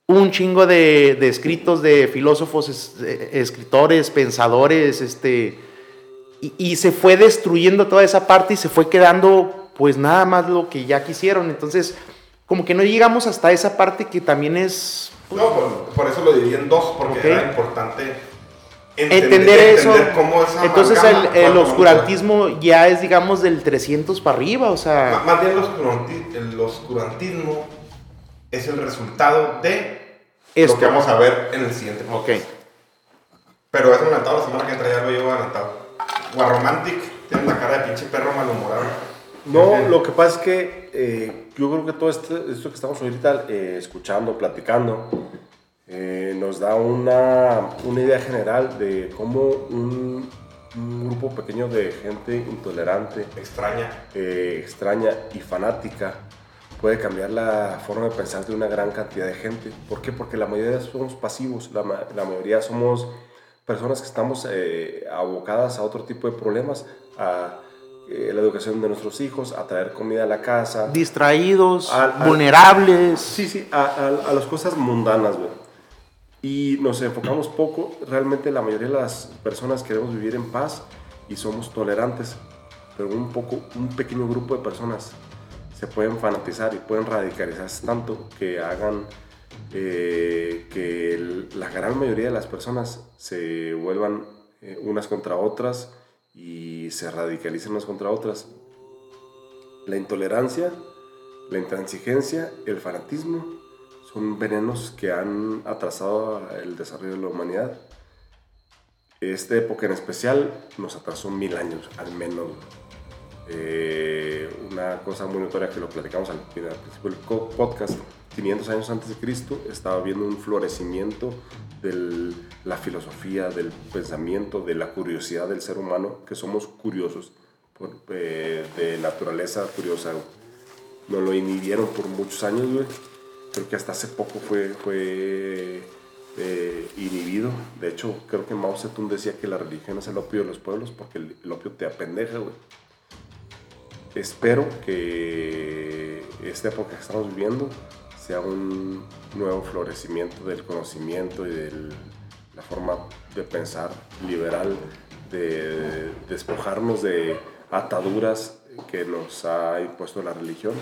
un chingo de, de escritos de filósofos, es- eh, escritores, pensadores, este, y, y se fue destruyendo toda esa parte y se fue quedando pues nada más lo que ya quisieron. Entonces, como que no llegamos hasta esa parte que también es No, por, por eso lo dividí en dos, porque era importante entender, eso. entender cómo esa Entonces el, el oscurantismo ya es, digamos, del 300 para arriba, o sea... Más bien el, oscuranti- el oscurantismo es el resultado de Esto. lo que vamos a ver en el siguiente Ok. podcast. Pero es adelantado la semana que entra, ya lo llevo adelantado. Guarromantic, tiene la cara de pinche perro malhumorado. No, lo que pasa es que eh, yo creo que todo este- esto que estamos ahorita eh, escuchando, platicando, eh, nos da una, una idea general de cómo un, un grupo pequeño de gente intolerante, Extraña. eh, extraña y fanática puede cambiar la forma de pensar de una gran cantidad de gente. ¿Por qué? Porque la mayoría somos pasivos, la, ma- la mayoría somos personas que estamos eh, abocadas a otro tipo de problemas, a eh, la educación de nuestros hijos, a traer comida a la casa. Distraídos, Al- al- vulnerables. Sí, sí, a, a- a las cosas mundanas, güey. Y nos enfocamos poco, realmente la mayoría de las personas queremos vivir en paz y somos tolerantes, pero un poco, un pequeño grupo de personas se pueden fanatizar y pueden radicalizarse tanto que hagan eh, que la gran mayoría de las personas se vuelvan eh, unas contra otras y se radicalicen unas contra otras. La intolerancia, la intransigencia, el fanatismo son venenos que han atrasado el desarrollo de la humanidad. Esta época en especial nos atrasó mil años, al menos. Eh, una cosa muy notoria que lo platicamos al, al principio del podcast, 500 años antes de Cristo estaba viendo un florecimiento de la filosofía, del pensamiento, de la curiosidad del ser humano, que somos curiosos, por, eh, de naturaleza curiosa. Nos lo inhibieron por muchos años, güey. Creo que hasta hace poco fue, fue eh, inhibido. De hecho, creo que Mao Zedong decía que la religión es el opio de los pueblos porque el, el opio te apendeja, güey. Espero que esta época que estamos viviendo sea un nuevo florecimiento del conocimiento y de la forma de pensar liberal, de despojarnos de ataduras que nos ha impuesto la religión.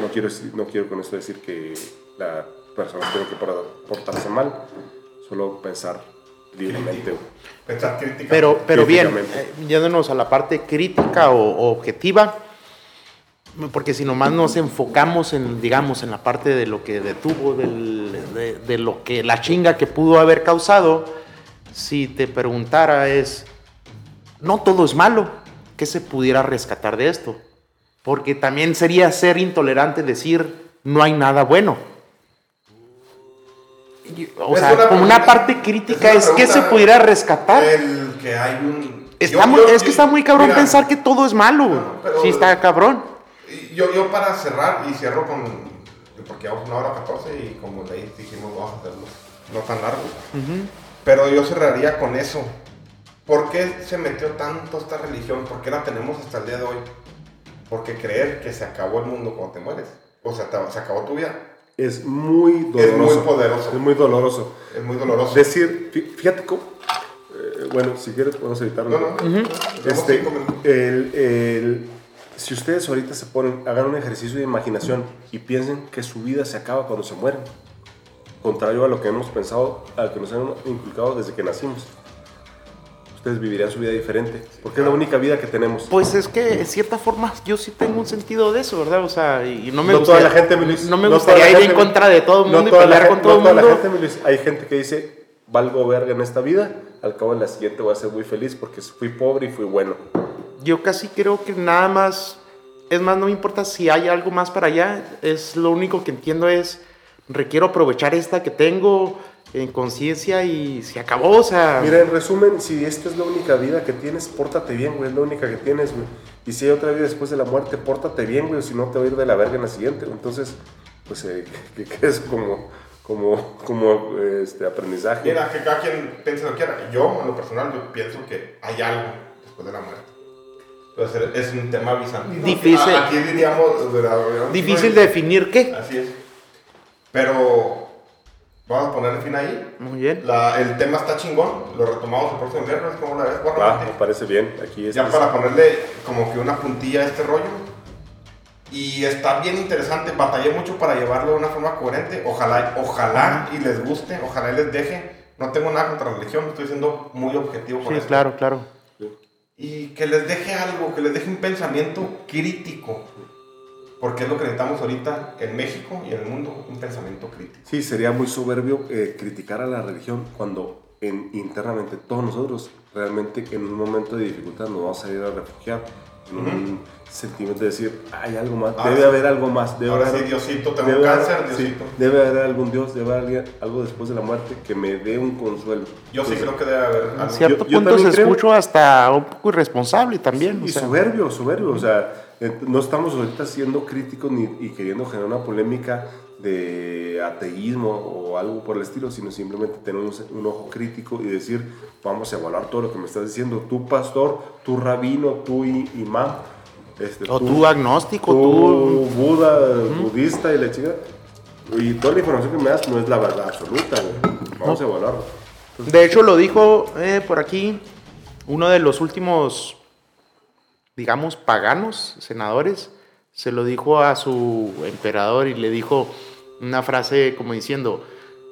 No quiero, no quiero con esto decir que la persona tiene que por- portarse mal, solo pensar libremente. Pensar crítica. Pero, pero bien, eh, yéndonos a la parte crítica o, o objetiva, porque si nomás nos enfocamos en, digamos, en la parte de lo que detuvo, del- de, de lo que, la chinga que pudo haber causado, si te preguntara es, no todo es malo, ¿qué se pudiera rescatar de esto? Porque también sería ser intolerante decir, no hay nada bueno. O Es sea, una como una parte crítica es ¿qué se pudiera rescatar? El que hay un. Está yo- muy- yo- es que está muy cabrón mira, pensar que todo es malo. No, pero- sí, está cabrón. Yo, yo para cerrar, y cierro con. Porque vamos una hora 14 y como de ahí dijimos, vamos a hacerlo no tan largo. Pero yo cerraría con eso. ¿Por qué se metió tanto esta religión? ¿Por qué la tenemos hasta el día de hoy? Porque creer que se acabó el mundo cuando te mueres. O sea, te- se acabó tu vida. Es muy Es doloroso. muy poderoso. Es muy doloroso. Es muy doloroso. Decir, fí- fíjate cómo. eh, bueno, si quieres podemos editarlo. No, no. Tenemos Este, el- si ustedes ahorita se ponen, hagan un ejercicio de imaginación y piensen que su vida se acaba cuando se mueren, contrario a lo que hemos pensado, a lo que nos han inculcado desde que nacimos, ustedes vivirían su vida diferente, porque es la única vida que tenemos. Pues es que, en cierta forma, yo sí tengo un sentido de eso, ¿verdad? O sea, y no me no toda gustaría, la gente, Luis, no me no gustaría toda ir gente, en contra de todo el no mundo y toda la pelear con todo no el toda mundo. gente, Luis. Hay gente que dice, valgo verga en esta vida, al cabo de la siguiente voy a ser muy feliz porque fui pobre y fui bueno. Yo casi creo que nada más, es más, no me importa si hay algo más para allá, es lo único que entiendo es, requiero aprovechar esta que tengo en conciencia y se acabó, o sea... Mira, en resumen, si esta es la única vida que tienes, pórtate bien, güey, es la única que tienes, güey. Y si hay otra vida después de la muerte, pórtate bien, güey, si no te va a ir de la verga en la siguiente. Entonces, pues, eh, que, como, como, como este aprendizaje. Mira, que cada quien piense lo que quiera. Yo, en lo personal, yo pienso que hay algo después de la muerte. Entonces, es un tema bizantino. Difícil. Ah, Aquí diríamos... Difícil definir qué. Así es. Pero vamos a ponerle fin ahí. Muy bien. La- el tema está chingón. Lo retomamos el próximo viernes. ¿Cómo la ves, Guarra? Va, me parece bien. Aquí es Ya para ponerle como que una puntilla a este rollo. Y está bien interesante. Batallé mucho para llevarlo de una forma coherente. Ojalá, ojalá y les guste. Ojalá y les deje. No tengo nada contra la religión. Estoy siendo muy objetivo con Sí, esto. claro, claro. Y que les deje algo, que les deje un pensamiento crítico. Porque es lo que necesitamos ahorita en México y en el mundo. Un pensamiento crítico. Sí, sería muy soberbio eh, criticar a la religión cuando en, internamente todos nosotros realmente en un momento de dificultad nos vamos a ir a refugiar un sentimiento de decir, hay algo más, Ah, debe sí. haber algo más, debe Ahora haber, sí, Diosito, tengo debe haber- cáncer, sí, debe haber algún Dios, debe haber algo después de la muerte que me dé un consuelo. Yo sí Entonces, creo que debe haber algo. cierto yo- yo punto también se creo- escucho hasta un poco irresponsable también. Y o sea. soberbio, soberbio. O sea, eh, no estamos ahorita siendo críticos ni, y queriendo generar una polémica de ateísmo o algo por el estilo, sino simplemente tener un, un ojo crítico y decir, vamos a evaluar todo lo que me estás diciendo. Tú pastor, tú rabino, tú imán, este, O tú agnóstico, tú tú... Buda, budista y la chica. Y toda la información que me das no es la verdad absoluta, güey. Vamos a evaluarlo. De hecho, lo dijo eh, por aquí uno de los últimos, digamos, paganos, senadores, se lo dijo a su emperador y le dijo una frase como diciendo,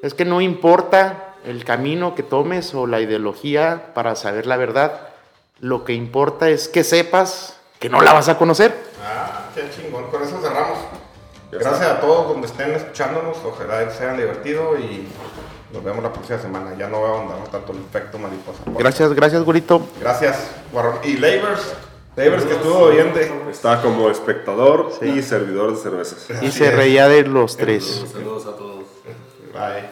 es que no importa el camino que tomes o la ideología para saber la verdad, lo que importa es que sepas que no la vas a conocer. Ah, qué chingón. Con eso cerramos. Gracias a todos donde estén escuchándonos. Ojalá se hayan divertido y nos vemos la próxima semana. Ya no voy a ahondar tanto el efecto mariposa. Gracias, gracias, Gurito. Gracias, Guarrón. Y Labers. Labers que estuvo oyente. Está como espectador y servidor de cervezas. Y Así se es. reía de los tres. Saludos a todos. Bye.